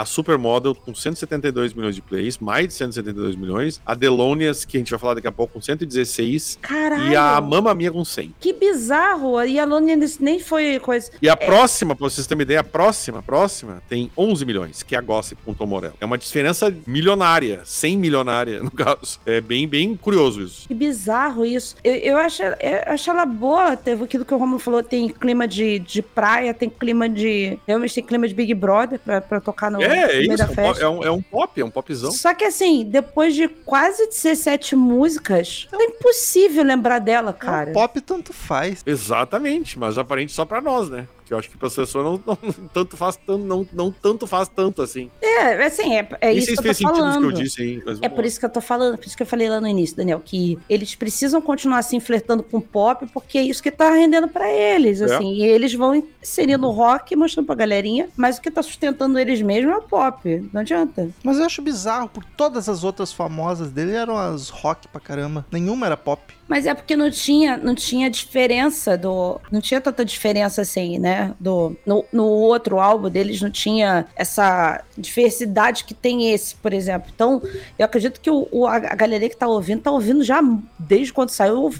A Supermodel com 172 milhões de plays, mais de 172 milhões. A Delonias, que a gente vai falar daqui a pouco, com 116. Caralho. E a Mamma Mia com 100. Que bizarro. E a Lônia nem foi coisa. E a próxima, pra vocês terem uma ideia, a próxima, a próxima, tem 11 milhões, que é a Gossip com Tom Morello. É uma diferença milionária, 100 milionária, no caso. É bem, bem curioso isso. Que bizarro isso. Eu, eu, acho, eu acho ela boa. Teve aquilo que o Romulo falou: tem clima de, de praia, tem clima de. Realmente tem clima de Big Brother pra, pra tocar no, É, é meio isso. É um, é, um, é um pop, é um popzão. Só que assim, depois de quase 17 músicas, é impossível lembrar dela, cara. É um pop tanto faz. Exatamente, mas aparente só pra nós, né? Que eu acho que para as pessoas não, não, tanto faz tanto, não, não tanto faz tanto assim. É, assim, é, é isso que se eu fez tô falando. que eu disse aí. mas É por lá. isso que eu tô falando, por isso que eu falei lá no início, Daniel, que eles precisam continuar assim flertando com o pop, porque é isso que tá rendendo pra eles, É. assim. E eles vão inserindo o rock, mostrando pra galerinha, mas o que tá sustentando eles mesmo é o pop. Não adianta. Mas eu acho bizarro, porque todas as outras famosas dele eram as rock pra caramba. Nenhuma era pop. Mas é porque não tinha, não tinha diferença do. Não tinha tanta diferença assim, né? Do, no, no outro álbum deles não tinha essa diversidade que tem esse, por exemplo. Então, eu acredito que o, o- a, a galera que tá ouvindo, tá ouvindo já desde quando saiu.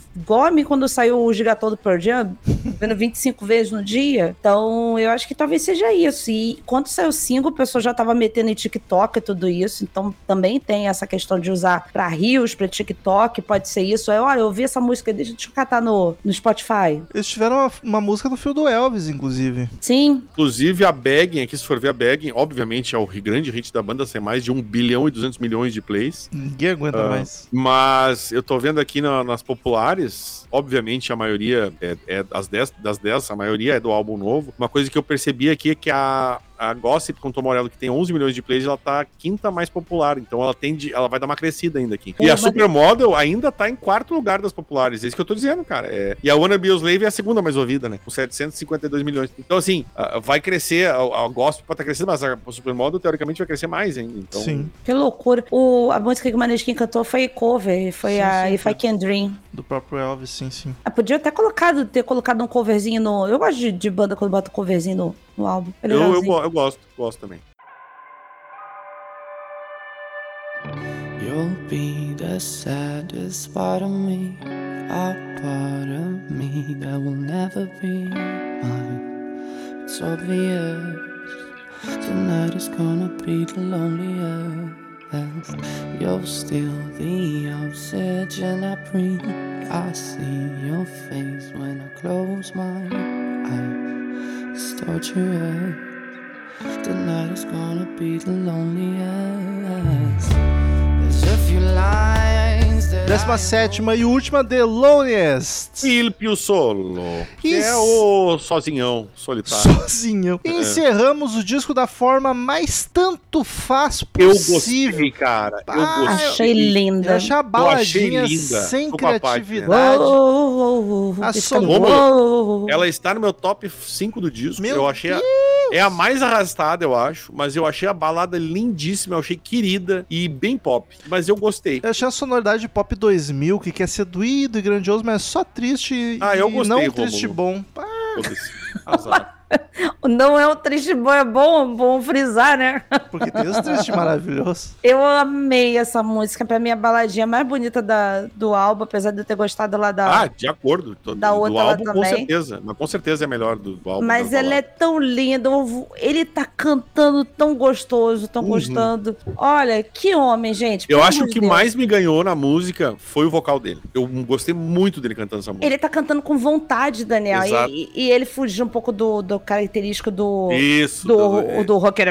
Mim quando saiu o Gigatão do Pearl vendo 25 vezes no dia. Então, eu acho que talvez seja isso. E quando saiu o single, o já tava metendo em TikTok e tudo isso. Então, também tem essa questão de usar pra rios, pra TikTok, pode ser isso. Aí, olha, eu ouvi essa música, deixa eu catar no, no Spotify. Eles tiveram uma, uma música no fio do Elvis, inclusive. Sim, Inclusive a Bagging, aqui se for ver a Bagging, obviamente é o grande hit da banda, tem mais de 1 bilhão e 200 milhões de plays. Ninguém aguenta Ah. mais. Mas eu tô vendo aqui na- nas populares, obviamente a maioria é, é das 10, das 10, a maioria é do álbum novo. Uma coisa que eu percebi aqui é que a, a Gossip com Tom Morello, que tem 11 milhões de plays, ela tá a quinta mais popular. Então ela tende, ela vai dar uma crescida ainda aqui. Pô, e a mas- Supermodel ainda tá em quarto lugar das populares. É isso que eu tô dizendo, cara. É, e a Wanna Be Your Slave é a segunda mais ouvida, né? Com 752 milhões. Então, assim, vai crescer, a, a Gospel pode estar crescendo, mas a Supermodel, teoricamente, vai crescer mais ainda. Então, Sim, que loucura. O, a música que o Maneskin cantou foi cover, foi Sim, a sim, If sim. I Can Dream. Do próprio Elvis, sim, sim. Ah, podia até colocado, ter colocado um coverzinho no. Eu gosto de, de banda quando bota coverzinho no, no álbum. É eu, eu, eu gosto, gosto também. You'll be the saddest part of me, a part of me that will never be mine. It's obvious tonight is gonna be the loneliest. You're still the oxygen I breathe. I see your face when I close my eyes. It's torturous. Tonight is gonna be the loneliest. There's a few lines Décima sétima e última, The Loneliest. Il Pio Solo, que Isso. é o sozinhão, solitário. Sozinho. Encerramos o disco da forma mais tanto faz Eu possível. gostei, cara. Eu Ah, gostei. Achei linda. Eu achei a baladinha achei linda. sem né? criatividade. A som-. Ela está no meu top 5 do disco. Meu eu achei a, é a mais arrastada, eu acho, mas eu achei a balada lindíssima, eu achei querida e bem pop, mas eu gostei. Eu achei a sonoridade de Pop 2000, que quer ser doído e grandioso, mas é só triste Ah, eu e gostei, não Rômulo. triste bom. Foda-se. Azar. Não é um triste bom, é bom, bom frisar, né? Porque tem os tristes maravilhosos. Eu amei essa música. Pra mim, é a baladinha mais bonita da, do álbum, apesar de eu ter gostado lá da. Ah, de acordo. Tô- Da do outra lá álbum, com também. certeza. Mas com certeza é melhor do, do álbum. Mas ela é tão linda, ele tá cantando tão gostoso, tão Uhum. gostando. Olha, que homem, gente. Eu acho que o que Deus. mais me ganhou na música foi o vocal dele. Eu gostei muito dele cantando essa música. Ele tá cantando com vontade, Daniel. Exato. E, e ele fugiu um pouco do, do característico do. Isso. Do, tudo- o do rocker,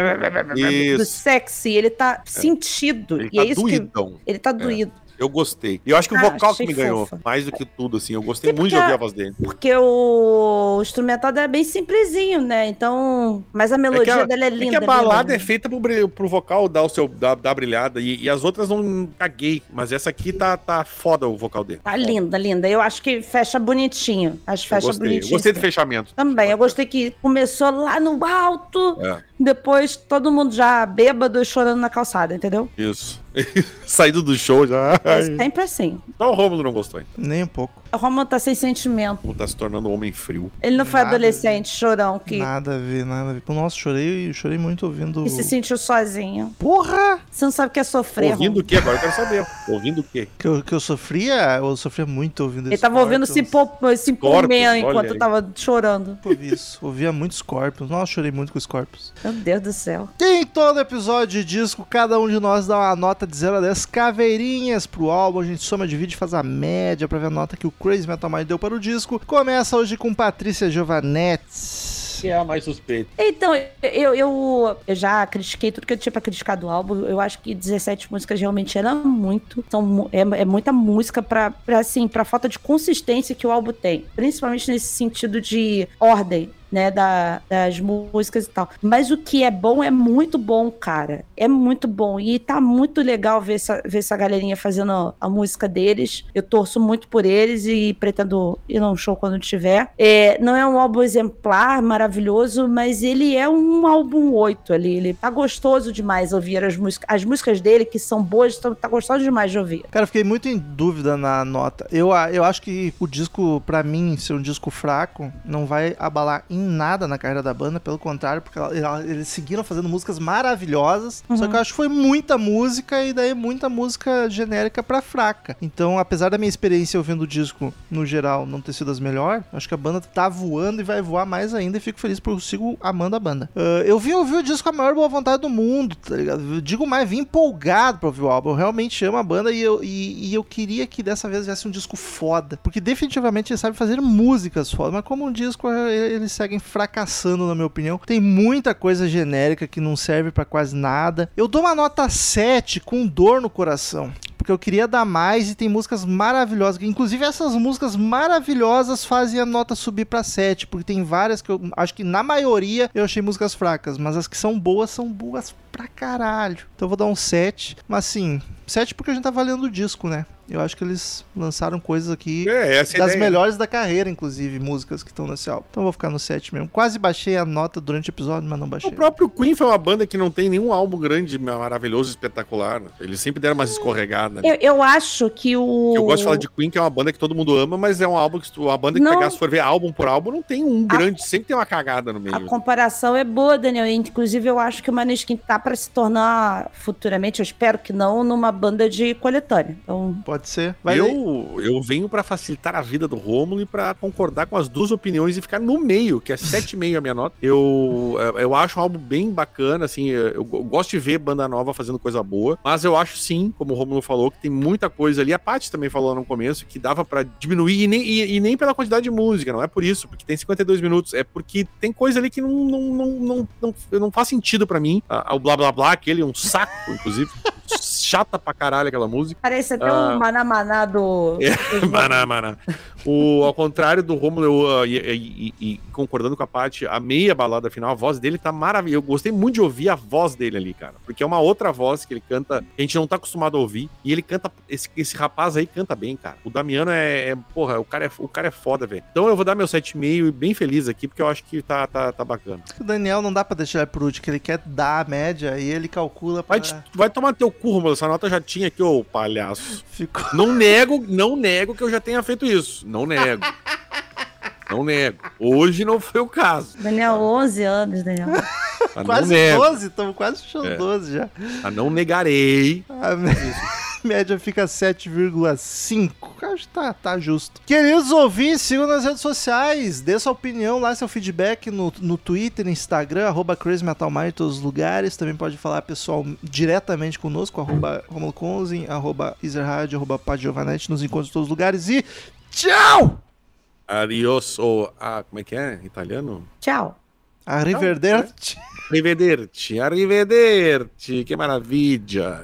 do Isso. sexy, ele tá sentido. Ele e tá é isso que. doidão. Ele tá doído. Eu gostei. E eu acho que o Ah, vocal que me ganhou, fofa. mais do que tudo, assim. Eu gostei Sim, muito de ouvir a- voz dele. Porque o instrumental dela é bem simplesinho, né? Então. Mas a melodia a, dela é é linda. que a balada linda. é feita pro, pro vocal dar o seu dar, dar brilhada. E, e as outras não caguei. Mas essa aqui tá, tá foda o vocal dele. Tá linda, linda. Eu acho que fecha bonitinho. Acho que Eu fecha gostei. Eu bonitinho. gostei do fechamento. Também, eu gostei que começou lá no alto, É, depois todo mundo já bêbado e chorando na calçada, entendeu? isso. Saído do show já. É sempre assim. Só o Romulo não gostou. ainda. Nem um pouco. O Romulo tá sem sentimento. Como tá se tornando um homem frio. Ele não foi Nada. adolescente, chorão, que, Nada a ver, nada a ver. Nossa, chorei, chorei muito ouvindo. que se sentiu sozinho. Porra! Você não sabe o que é sofrer, Ouvindo Romulo. o quê? Agora eu quero saber. Ouvindo o quê? Que eu, que eu sofria, eu sofria muito ouvindo Ele tava ouvindo Scorpions. Simple, Simple Scorpions, Man olha enquanto aí. tava chorando. Por isso, ouvia muito Scorpions. Nossa, chorei muito com Scorpions. Meu Deus do céu. Em todo episódio de disco, cada um de nós dá uma nota de 0 a 10 caveirinhas pro álbum. A gente soma, divide e faz a média pra ver a nota que o Crazy Metal Mind deu para o disco. Começa hoje com Patrícia Giovanetti. Que é a mais suspeita. Então, eu, eu, eu já critiquei tudo que eu tinha pra criticar do álbum. Eu acho que 17 músicas realmente era muito. São, é, é muita música pra, pra, assim, pra falta de consistência que o álbum tem. Principalmente nesse sentido de ordem. Né, da, das músicas e tal. Mas o que é bom é muito bom, cara. É muito bom. E tá muito legal ver essa, ver essa galerinha fazendo a música deles. Eu torço muito por eles e pretendo ir num show quando tiver. É, não é um álbum exemplar, maravilhoso, mas ele é um álbum 8 ali. Ele tá gostoso demais ouvir as músicas. As músicas dele, que são boas, tá, tá gostoso demais de ouvir. Cara, fiquei muito em dúvida na nota. Eu, eu acho que o disco, pra mim, ser um disco fraco, não vai abalar em nada na carreira da banda, pelo contrário, porque ela- ela- eles seguiram fazendo músicas maravilhosas. Só que eu acho que foi muita música e daí muita música genérica pra fraca. Então, apesar da minha experiência ouvindo o disco, no geral, não ter sido as melhores, acho que a banda tá voando e vai voar mais ainda e fico feliz porque eu sigo amando a banda. Ah, eu vim ouvir o disco com a maior boa vontade do mundo, tá ligado? Eu digo mais, vim empolgado pra ouvir o álbum. Eu realmente amo a banda e eu, e, e eu queria que dessa vez viesse um disco foda. Porque definitivamente eles sabem fazer músicas foda, mas como um disco eh, eles seguem fracassando, na minha opinião. Tem muita coisa genérica que não serve pra quase nada. Eu dou uma nota 7 com dor no coração porque eu queria dar mais e tem músicas maravilhosas. Inclusive, essas músicas maravilhosas fazem a nota subir pra 7, porque tem várias que eu acho que na maioria eu achei músicas fracas, mas as que são boas são boas pra caralho. Então eu vou dar um 7, mas assim, 7 porque a gente tá valendo o disco, né? Eu acho que eles lançaram coisas aqui É, é a das ideia. melhores da carreira, inclusive, músicas que estão nesse álbum. Então eu vou ficar no 7 mesmo. Quase baixei a nota durante o episódio, mas não baixei. O próprio Queen foi uma banda que não tem nenhum álbum grande, maravilhoso, espetacular. né? Eles sempre deram umas escorregadas. né? Eu, eu acho que o. Eu gosto de falar de Queen, que é uma banda que todo mundo ama, mas é um álbum que uma banda que Não. pegar, se for ver álbum por álbum, não tem um grande, sempre tem uma cagada no meio. A comparação é boa, Daniel. Inclusive, eu acho que o Maneskin tá pra se tornar futuramente, eu espero que não, numa banda de coletânea. Então, Pode ser. Vai eu, eu venho pra facilitar a vida do Rômulo e pra concordar com as duas opiniões e ficar no meio, que é 7,5 a minha nota. Eu, eu acho um álbum bem bacana, assim, eu, eu gosto de ver banda nova fazendo coisa boa, mas eu acho sim, como o Rômulo falou, que tem muita coisa ali. A Paty também falou no começo que dava pra diminuir, e nem, e, e nem pela quantidade de música, não é por isso, porque tem 52 minutos, é porque tem coisa ali que não, não, não, não, não, não faz sentido pra mim. O blá blá blá, aquele, um saco, inclusive. Chata pra caralho aquela música. parece até Ah. o Maná Maná do. Maná, maná. O, ao contrário do Romulo, eu, uh, e, e- e concordando com a parte, a meia balada final, a voz dele tá maravilhosa. Eu gostei muito de ouvir a voz dele ali, cara. Porque é uma outra voz que ele canta, que a gente não tá acostumado a ouvir. E ele canta, esse, esse rapaz aí canta bem, cara. O Damiano é, é- porra, o cara é, o cara é foda, velho. Então eu vou dar meu 7,5 e bem feliz aqui, porque eu acho que tá, tá, tá bacana. O Daniel não dá pra deixar ele por último, que ele quer dar a média e ele calcula pra... Vai, vai tomar teu cu, Romulo. Essa nota já tinha aqui, ô palhaço. Ficou... Não nego, não nego que eu já tenha feito isso. Não nego. Não nego. Hoje não foi o caso. Daniel, 11 anos, Daniel. Não Quase nego. 12, estamos quase fechando É. 12 já. Mas não negarei. A mé- média fica 7,5. Acho que tá, tá justo. Queridos ouvintes, sigam nas redes sociais. Dê sua opinião lá, seu feedback no, no Twitter, no Instagram, arroba Crazy Metal Mind em todos os lugares. Também pode falar pessoal diretamente conosco, arroba Romulo Conzin, arroba Ezerhard, arroba Padiovanete. Nos encontra em todos os lugares e tchau! Adios, ou. Ah, como é que é? Italiano? Tchau. Arrivederci. Arrivederci, arrivederci. Que maravilha.